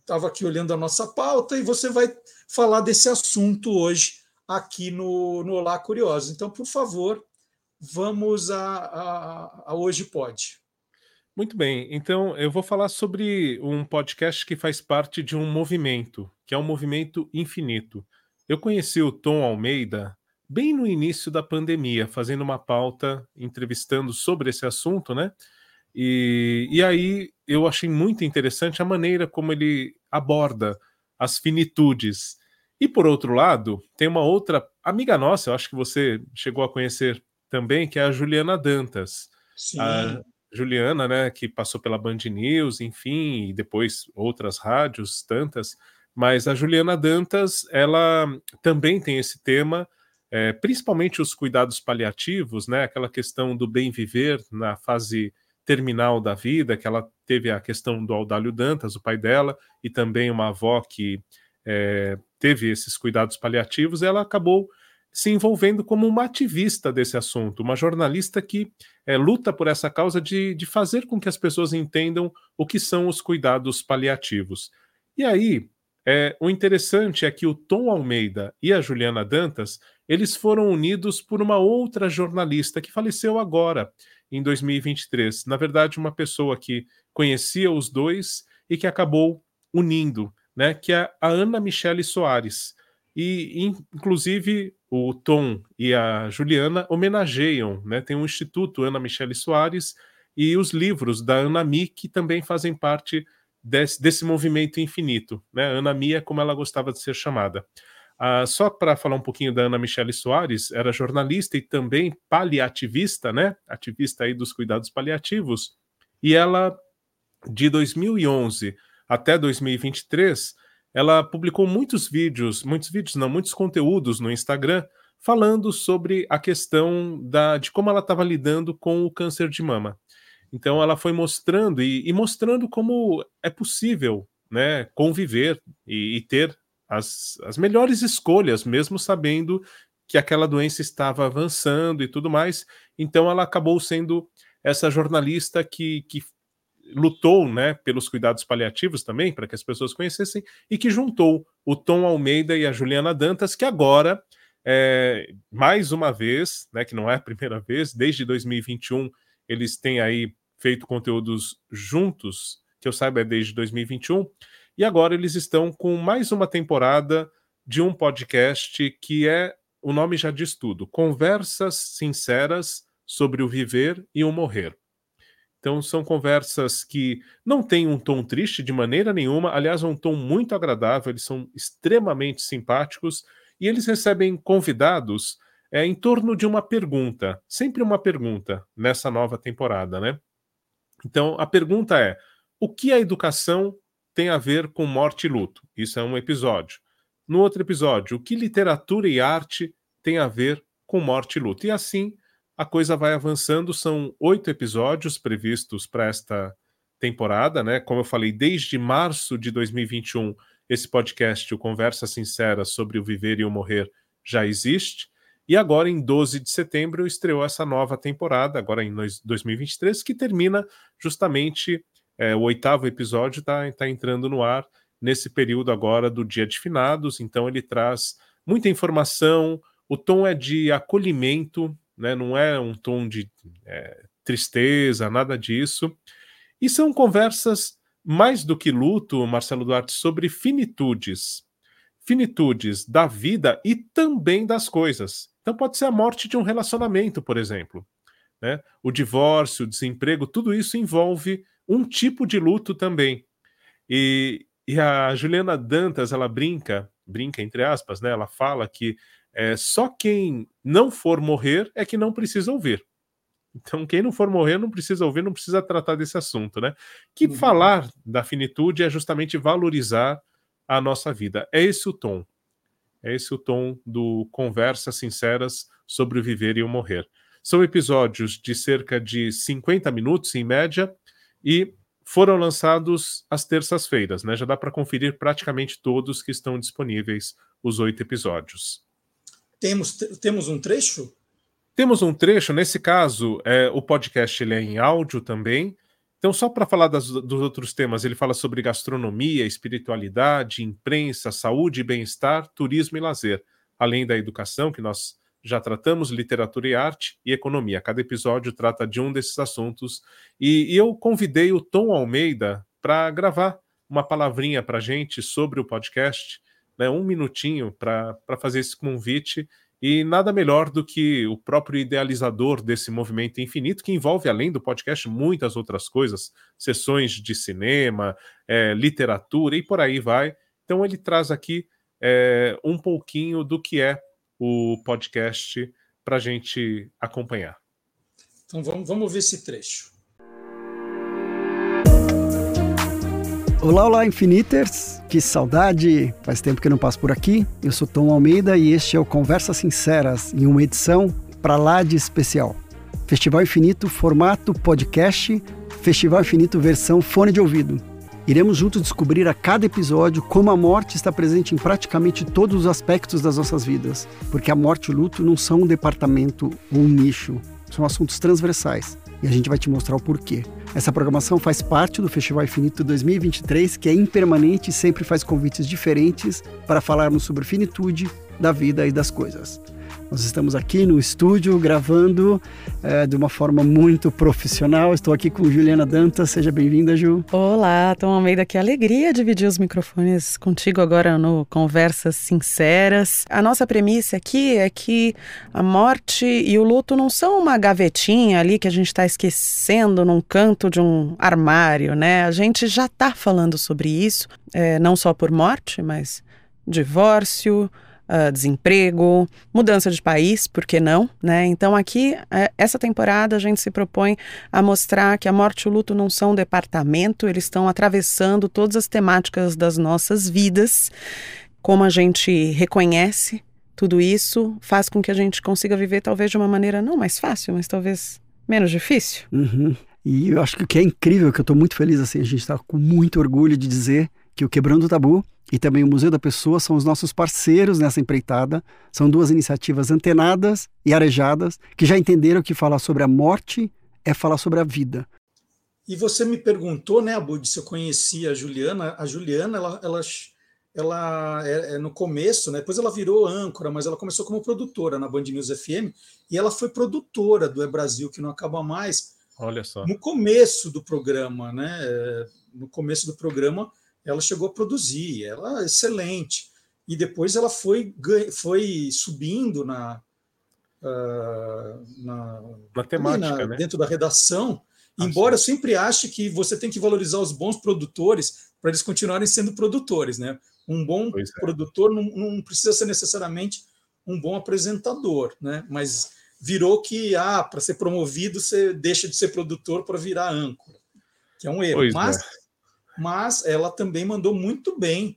estava hum, aqui olhando a nossa pauta e você vai falar desse assunto hoje aqui no, no Olá Curiosos. Então, por favor, vamos a, a, a Hoje Pode. Muito bem, então eu vou falar sobre um podcast que faz parte de um movimento, que é um movimento infinito. Eu conheci o Tom Almeida bem no início da pandemia, fazendo uma pauta, entrevistando sobre esse assunto, né? E, e aí eu achei muito interessante a maneira como ele aborda as finitudes. E por outro lado, tem uma outra amiga nossa, eu acho que você chegou a conhecer também, que é a Juliana Dantas. Sim. A Juliana, né, que passou pela Band News, enfim, e depois outras rádios, tantas. Mas a Juliana Dantas, ela também tem esse tema, é, principalmente os cuidados paliativos, né, aquela questão do bem viver na fase terminal da vida, que ela teve a questão do Audálio Dantas, o pai dela, e também uma avó que é, teve esses cuidados paliativos, ela acabou se envolvendo como uma ativista desse assunto, uma jornalista que é, luta por essa causa de, de fazer com que as pessoas entendam o que são os cuidados paliativos. E aí, é, o interessante é que o Tom Almeida e a Juliana Dantas, eles foram unidos por uma outra jornalista que faleceu agora, em 2023. Na verdade, uma pessoa que conhecia os dois e que acabou unindo, né? Que é a Ana Michele Soares. E, inclusive, o Tom e a Juliana homenageiam, né? Tem um instituto Ana Michele Soares e os livros da Ana Mi, que também fazem parte desse, desse movimento infinito, né? Ana Mi é como ela gostava de ser chamada. Ah, só para falar um pouquinho da Ana Michele Soares, era jornalista e também paliativista, né? Ativista aí dos cuidados paliativos. E ela, de 2011 até 2023, ela publicou muitos vídeos, muitos vídeos, não, muitos conteúdos no Instagram falando sobre a questão da, de como ela estava lidando com o câncer de mama. Então ela foi mostrando e, e mostrando como é possível né, conviver e, e ter as, as melhores escolhas, mesmo sabendo que aquela doença estava avançando e tudo mais. Então ela acabou sendo essa jornalista que, que lutou né, pelos cuidados paliativos também, para que as pessoas conhecessem, e que juntou o Tom Almeida e a Juliana Dantas, que agora, é, mais uma vez, né, que não é a primeira vez, desde 2021, eles têm aí feito conteúdos juntos, que eu saiba é desde 2021, e agora eles estão com mais uma temporada de um podcast que é, o nome já diz tudo, Conversas Sinceras sobre o Viver e o Morrer. Então são conversas que não têm um tom triste de maneira nenhuma, aliás, um tom muito agradável, eles são extremamente simpáticos e eles recebem convidados é em torno de uma pergunta, sempre uma pergunta nessa nova temporada, né? Então, a pergunta é: o que a educação tem a ver com morte e luto? Isso é um episódio. No outro episódio, o que literatura e arte tem a ver com morte e luto? E assim a coisa vai avançando. São oito episódios previstos para esta temporada, né? Como eu falei, desde março de 2021, esse podcast, o Conversa Sincera sobre o Viver e o Morrer, já existe. E agora, em 12 de setembro, estreou essa nova temporada, agora em 2023, que termina justamente é, o oitavo episódio, está tá entrando no ar nesse período agora do Dia de Finados. Então, ele traz muita informação, o tom é de acolhimento, né, não é um tom de é, tristeza, nada disso. E são conversas mais do que luto, Marcelo Duarte, sobre finitudes. Finitudes da vida e também das coisas. Então pode ser a morte de um relacionamento, por exemplo. Né? O divórcio, o desemprego, tudo isso envolve um tipo de luto também. E, e a Juliana Dantas, ela brinca, brinca entre aspas, né? Ela fala que é, só quem não for morrer é que não precisa ouvir. Então, quem não for morrer não precisa ouvir, não precisa tratar desse assunto, né? Que uhum. falar da finitude é justamente valorizar a nossa vida. É esse o tom. É esse o tom do Conversas Sinceras sobre o Viver e o Morrer. São episódios de cerca de 50 minutos, em média, e foram lançados às terças-feiras, né? Já dá para conferir praticamente todos que estão disponíveis, os oito episódios. Temos, temos um trecho? Temos um trecho, nesse caso, é, o podcast ele é em áudio também, então, só para falar das, dos outros temas, ele fala sobre gastronomia, espiritualidade, imprensa, saúde e bem-estar, turismo e lazer, além da educação, que nós já tratamos, literatura e arte e economia. Cada episódio trata de um desses assuntos. E, e eu convidei o Tom Almeida para gravar uma palavrinha para gente sobre o podcast, né, um minutinho para fazer esse convite e nada melhor do que o próprio idealizador desse movimento infinito, que envolve, além do podcast, muitas outras coisas, sessões de cinema, é, literatura e por aí vai. Então, ele traz aqui é, um pouquinho do que é o podcast para a gente acompanhar. Então, vamos, vamos ver esse trecho. Olá, olá, Infiniters! Que saudade! Faz tempo que não passo por aqui. Eu sou Tom Almeida e este é o Conversas Sinceras, em uma edição para lá de especial. Festival Infinito, formato podcast, Festival Infinito versão fone de ouvido. Iremos juntos descobrir a cada episódio como a morte está presente em praticamente todos os aspectos das nossas vidas, porque a morte e o luto não são um departamento ou um nicho, são assuntos transversais e a gente vai te mostrar o porquê. Essa programação faz parte do Festival Infinito 2023, que é impermanente e sempre faz convites diferentes para falarmos sobre finitude da vida e das coisas. Nós estamos aqui no estúdio gravando é, de uma forma muito profissional. Estou aqui com Juliana Dantas. Seja bem-vinda, Ju. Olá, Tom Almeida. Que alegria dividir os microfones contigo agora no Conversas Sinceras. A nossa premissa aqui é que a morte e o luto não são uma gavetinha ali que a gente está esquecendo num canto de um armário, né? A gente já está falando sobre isso, é, não só por morte, mas divórcio, uh, desemprego, mudança de país, por que não? Né? Então, aqui, uh, essa temporada, a gente se propõe a mostrar que a morte e o luto não são um departamento, eles estão atravessando todas as temáticas das nossas vidas. Como a gente reconhece tudo isso, faz com que a gente consiga viver, talvez, de uma maneira não mais fácil, mas talvez menos difícil. Uhum. E eu acho que o que é incrível, que eu estou muito feliz, assim, a gente está com muito orgulho de dizer que o Quebrando o Tabu e também o Museu da Pessoa são os nossos parceiros nessa empreitada. São duas iniciativas antenadas e arejadas que já entenderam que falar sobre a morte é falar sobre a vida. E você me perguntou, né, Abud, se eu conhecia a Juliana. A Juliana, ela, ela, ela é, é, no começo, né, depois ela virou âncora, mas ela começou como produtora na Band News FM e ela foi produtora do É Brasil, que não acaba mais. Olha só. No começo do programa, né? No começo do programa, ela chegou a produzir, ela é excelente. E depois ela foi, foi subindo na, uh, na, na temática, na, né? dentro da redação. Ah, embora sim. eu sempre ache que você tem que valorizar os bons produtores para eles continuarem sendo produtores, né? Um bom é. produtor não, não, precisa ser necessariamente um bom apresentador, né? Mas virou que ah, para ser promovido você deixa de ser produtor para virar âncora, que é um erro. Pois mas, é. Mas ela também mandou muito bem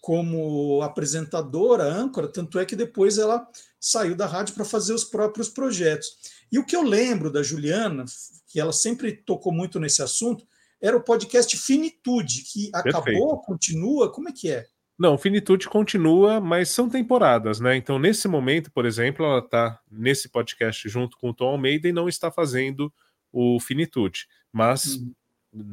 como apresentadora, âncora, tanto é que depois ela saiu da rádio para fazer os próprios projetos. E o que eu lembro da Juliana, que ela sempre tocou muito nesse assunto, era o podcast Finitude, que acabou, Perfeito. continua, como é que é? Não, Finitude continua, mas são temporadas, né? Então, nesse momento, por exemplo, ela está nesse podcast junto com o Tom Almeida e não está fazendo o Finitude. Mas uhum.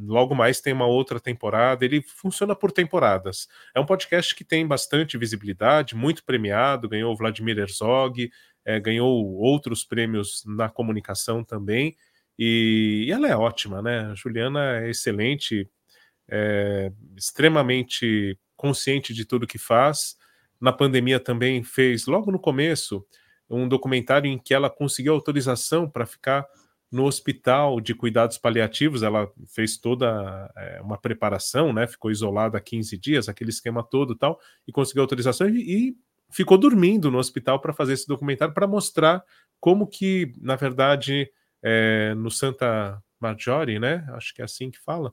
Logo mais tem uma outra temporada, ele funciona por temporadas. É um podcast que tem bastante visibilidade, muito premiado, ganhou o Vladimir Herzog, é, ganhou outros prêmios na comunicação também. E, e, ela é ótima, né? A Juliana é excelente, é, extremamente consciente de tudo que faz. Na pandemia também fez, logo no começo, um documentário em que ela conseguiu autorização para ficar no hospital de cuidados paliativos. Ela fez toda é, uma preparação, né? Ficou isolada há 15 dias, aquele esquema todo tal, e conseguiu autorização e, e ficou dormindo no hospital para fazer esse documentário para mostrar como que, na verdade, é, no Santa Maggiore, né? Acho que é assim que fala.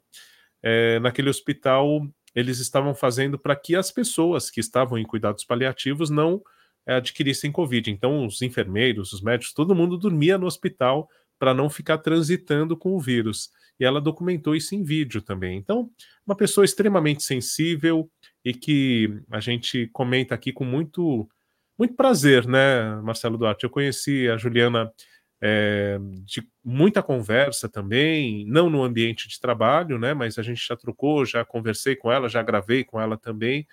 É, naquele hospital eles estavam fazendo para que as pessoas que estavam em cuidados paliativos não é, adquirissem Covid. Então, os enfermeiros, os médicos, todo mundo dormia no hospital para não ficar transitando com o vírus. E ela documentou isso em vídeo também. Então, uma pessoa extremamente sensível e que a gente comenta aqui com muito, muito prazer, né, Marcelo Duarte? Eu conheci a Juliana é, de muita conversa também, não no ambiente de trabalho, né? Mas a gente já trocou, já conversei com ela, já gravei com ela também,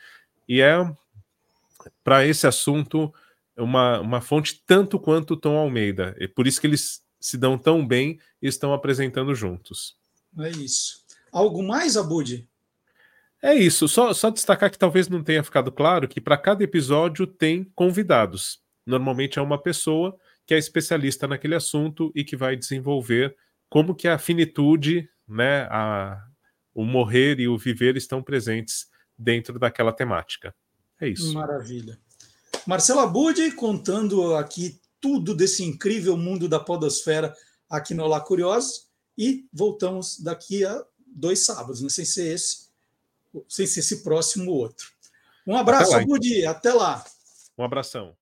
e é para esse assunto uma, uma fonte tanto quanto o Tom Almeida. É por isso que eles se dão tão bem e estão apresentando juntos. É isso. Algo mais, Abud? É isso. Só, só destacar que talvez não tenha ficado claro que para cada episódio tem convidados. Normalmente é uma pessoa que é especialista naquele assunto e que vai desenvolver como que a finitude, né, a, o morrer e o viver estão presentes dentro daquela temática. É isso. Maravilha. Marcela Budi contando aqui tudo desse incrível mundo da podosfera aqui no Olá Curiosos e voltamos daqui a dois sábados, não sei se é esse, sem ser esse próximo outro. Um abraço, até lá, Budi, até lá. Um abração.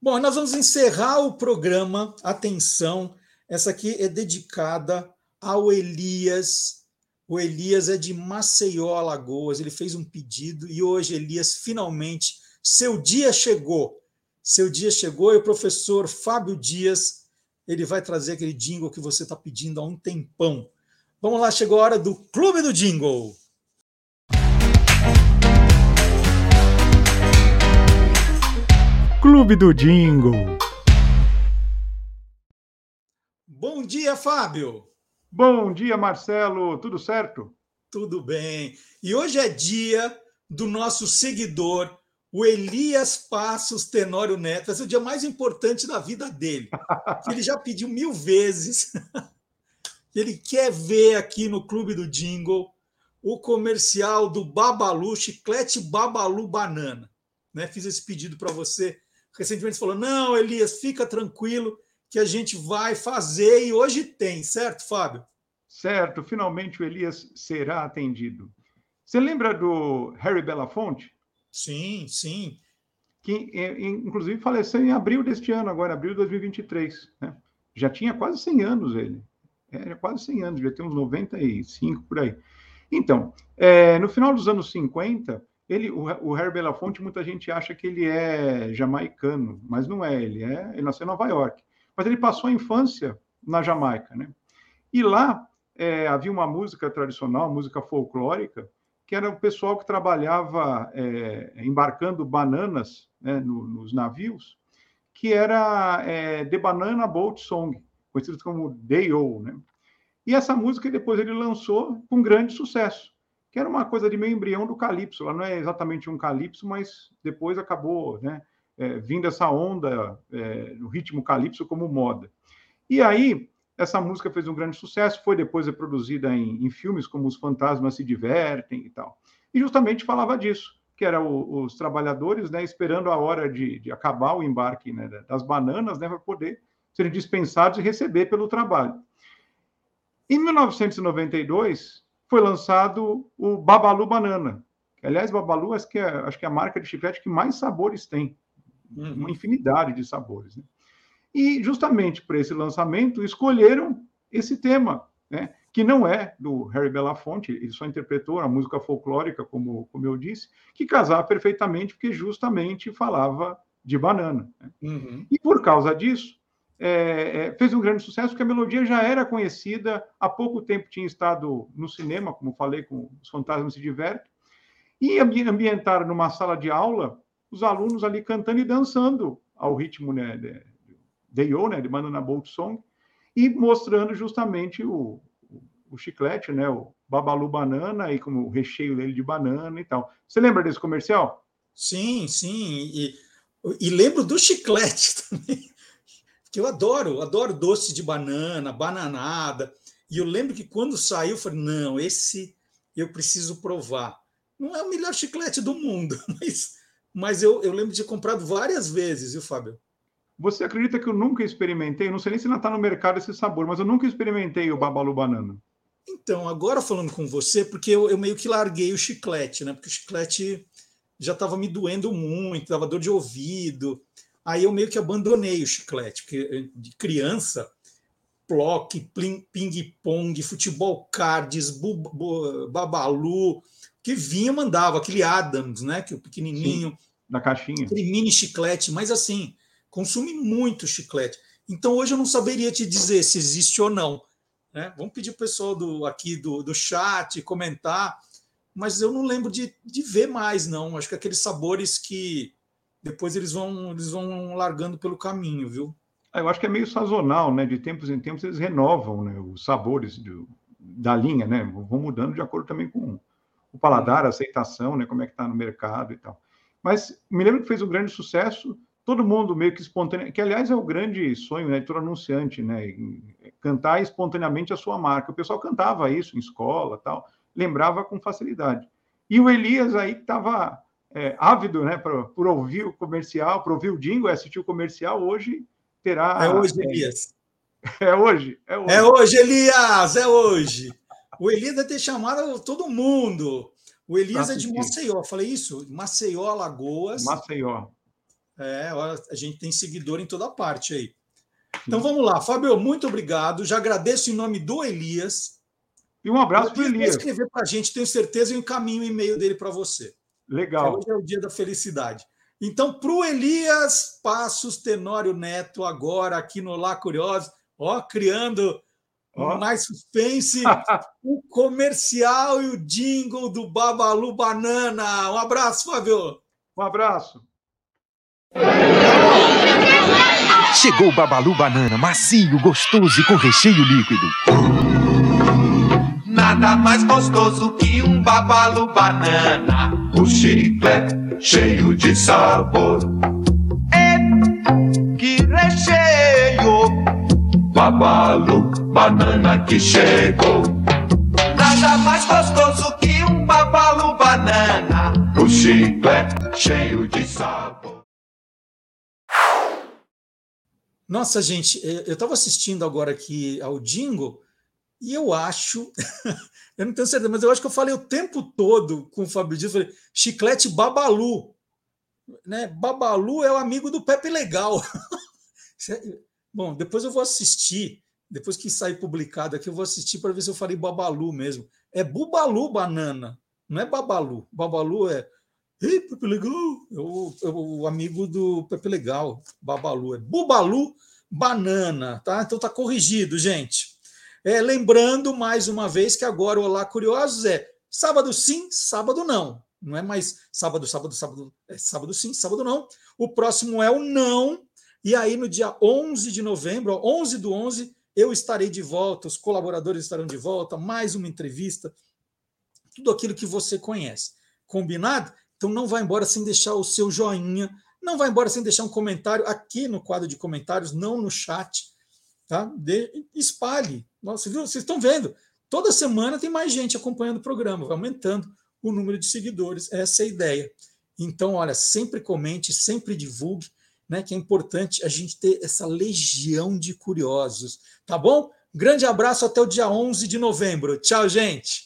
Bom, nós vamos encerrar o programa. Atenção, essa aqui é dedicada ao Elias. O Elias é de Maceió, Alagoas. Ele fez um pedido e hoje, Elias, finalmente, seu dia chegou. Seu dia chegou e o professor Fábio Dias ele vai trazer aquele jingle que você está pedindo há um tempão. Vamos lá, chegou a hora do Clube do Jingle. Clube do Jingle. Bom dia, Fábio. Bom dia, Marcelo. Tudo certo? Tudo bem. E hoje é dia do nosso seguidor, o Elias Passos Tenório Neto. Esse é o dia mais importante da vida dele. Ele já pediu mil vezes. Ele quer ver aqui no Clube do Jingle o comercial do Babalu, chiclete Babalu Banana. Né? Fiz esse pedido para você recentemente falou: não, Elias, fica tranquilo que a gente vai fazer e hoje tem, certo, Fábio? Certo, finalmente o Elias será atendido. Você lembra do Harry Belafonte? Sim, sim. Que inclusive faleceu em abril deste ano, agora, abril de 2023. Né? Já tinha quase 100 anos ele. Era quase 100 anos, já tem uns 95 por aí. Então, é, no final dos anos 50, ele, o, o Harry Belafonte, muita gente acha que ele é jamaicano, mas não é. Ele é, ele nasceu em Nova York, mas ele passou a infância na Jamaica, né? E lá é, havia uma música tradicional, música folclórica, que era o pessoal que trabalhava é, embarcando bananas né, no, nos navios, que era é, The Banana Boat Song, conhecido como Day-O, né? E essa música depois ele lançou com grande sucesso que era uma coisa de meio embrião do calypso. Ela não é exatamente um calypso, mas depois acabou né, é, vindo essa onda é, ritmo calypso como moda. E aí, essa música fez um grande sucesso, foi depois reproduzida em, em filmes como Os Fantasmas Se Divertem e tal. E justamente falava disso. que eram os trabalhadores, né, esperando a hora de, de acabar o embarque né, das bananas, né, para poder serem dispensados e receber pelo trabalho. Em 1992, foi lançado o Babalu Banana. Aliás, Babalu acho que, é, acho que é a marca de chiclete que mais sabores tem. Uhum. Uma infinidade de sabores. Né? E, justamente por esse lançamento, escolheram esse tema, né? que não é do Harry Belafonte, ele só interpretou a música folclórica, como, como eu disse, que casava perfeitamente, porque justamente falava de banana. Né? Uhum. E por causa disso, é, é, fez um grande sucesso, porque a melodia já era conhecida, há pouco tempo tinha estado no cinema, como falei, com Os Fantasmas Se Divertem, e ambientaram numa sala de aula os alunos ali cantando e dançando ao ritmo né, de, de Yo, né, de Banana Boat Song, e mostrando justamente o, o chiclete, né, o Babalu Banana, e como o recheio dele de banana e tal. Você lembra desse comercial? Sim, sim, e, e lembro do chiclete também que eu adoro, adoro doce de banana, bananada. E eu lembro que quando saiu, eu falei: não, esse eu preciso provar. Não é o melhor chiclete do mundo, mas, mas eu, eu lembro de ter comprado várias vezes, viu, Fábio? Você acredita que eu nunca experimentei? Não sei nem se ainda está no mercado esse sabor, mas eu nunca experimentei o Babalu Banana. Então, agora falando com você, porque eu, eu meio que larguei o chiclete, né? Porque o chiclete já estava me doendo muito, dava dor de ouvido. Aí eu meio que abandonei o chiclete, porque eh, de criança, plock, ping-pong, futebol cards, bu, bu, babalu, que vinha mandava, aquele Adams, né? Que o pequenininho. Sim, da caixinha. Aquele mini chiclete, mas assim, consumi muito chiclete. Então hoje eu não saberia te dizer se existe ou não. Né? Vamos pedir o pessoal do, aqui do, do chat comentar, mas eu não lembro de, de ver mais, não. Acho que aqueles sabores que depois eles vão, eles vão largando pelo caminho, viu? Ah, eu acho que é meio sazonal, né? De tempos em tempos eles renovam né? os sabores do, da linha, né? Vão mudando de acordo também com o paladar, a aceitação, né? Como é que está no mercado e tal. Mas me lembro que fez um grande sucesso, todo mundo meio que espontâneo, que aliás é o grande sonho né, de todo anunciante, né? Cantar espontaneamente a sua marca. O pessoal cantava isso em escola, tal, lembrava com facilidade. E o Elias aí estava é, ávido né, por, por ouvir o comercial, por ouvir o jingle, assistir o comercial, hoje terá. É hoje, Elias. É, é hoje, é hoje. É hoje, Elias, é hoje. O Elias deve ter chamado todo mundo. O Elias é de Maceió, falei isso? Maceió, Alagoas. Maceió. É, a gente tem seguidor em toda parte aí. Então vamos lá, Fábio, muito obrigado. Já agradeço em nome do Elias. E um abraço para o Elias. escrever para a gente, tenho certeza, eu encaminho o e-mail dele para você. Legal. Hoje é o dia da felicidade. Então, para o Elias Passos Tenório Neto, agora aqui no Lá Curioso, ó, criando oh. mais suspense, o comercial e o jingle do Babalu Banana. Um abraço, Fábio. Um abraço. Chegou o Babalu Banana, macio, gostoso e com recheio líquido. Nada mais gostoso que um babalu banana. O chiclete cheio de sabor. É que recheio! Babalu banana que chegou. Nada mais gostoso que um babalu banana. O chiclete cheio de sabor. Nossa, gente, eu estava assistindo agora aqui ao Jingle e eu acho, eu não tenho certeza, mas eu acho que eu falei o tempo todo com o Fábio Dias, falei, chiclete Babalu. Né? Babalu é o amigo do Pepe Legal. Bom, depois eu vou assistir, depois que sair publicado aqui, eu vou assistir para ver se eu falei Babalu mesmo. É Bubalu Banana, não é Babalu. Babalu é. Ei, Pepe Legal! O, é o amigo do Pepe Legal, Babalu. É Bubalu Banana, tá? Então tá corrigido, gente. É, lembrando mais uma vez que agora o Olá Curiosos é sábado sim, sábado não. Não é mais sábado, sábado, sábado, é sábado sim, sábado não. O próximo é o não. E aí no dia 11 de novembro, 11 do 11, eu estarei de volta, os colaboradores estarão de volta, mais uma entrevista, tudo aquilo que você conhece. Combinado? Então não vá embora sem deixar o seu joinha, não vá embora sem deixar um comentário aqui no quadro de comentários, não no chat, tá? De, espalhe, nossa, viu? Vocês estão vendo? Toda semana tem mais gente acompanhando o programa, vai aumentando o número de seguidores. Essa é a ideia. Então, olha, sempre comente, sempre divulgue, né? Que é importante a gente ter essa legião de curiosos, tá bom? Grande abraço até o dia 11 de novembro. Tchau, gente!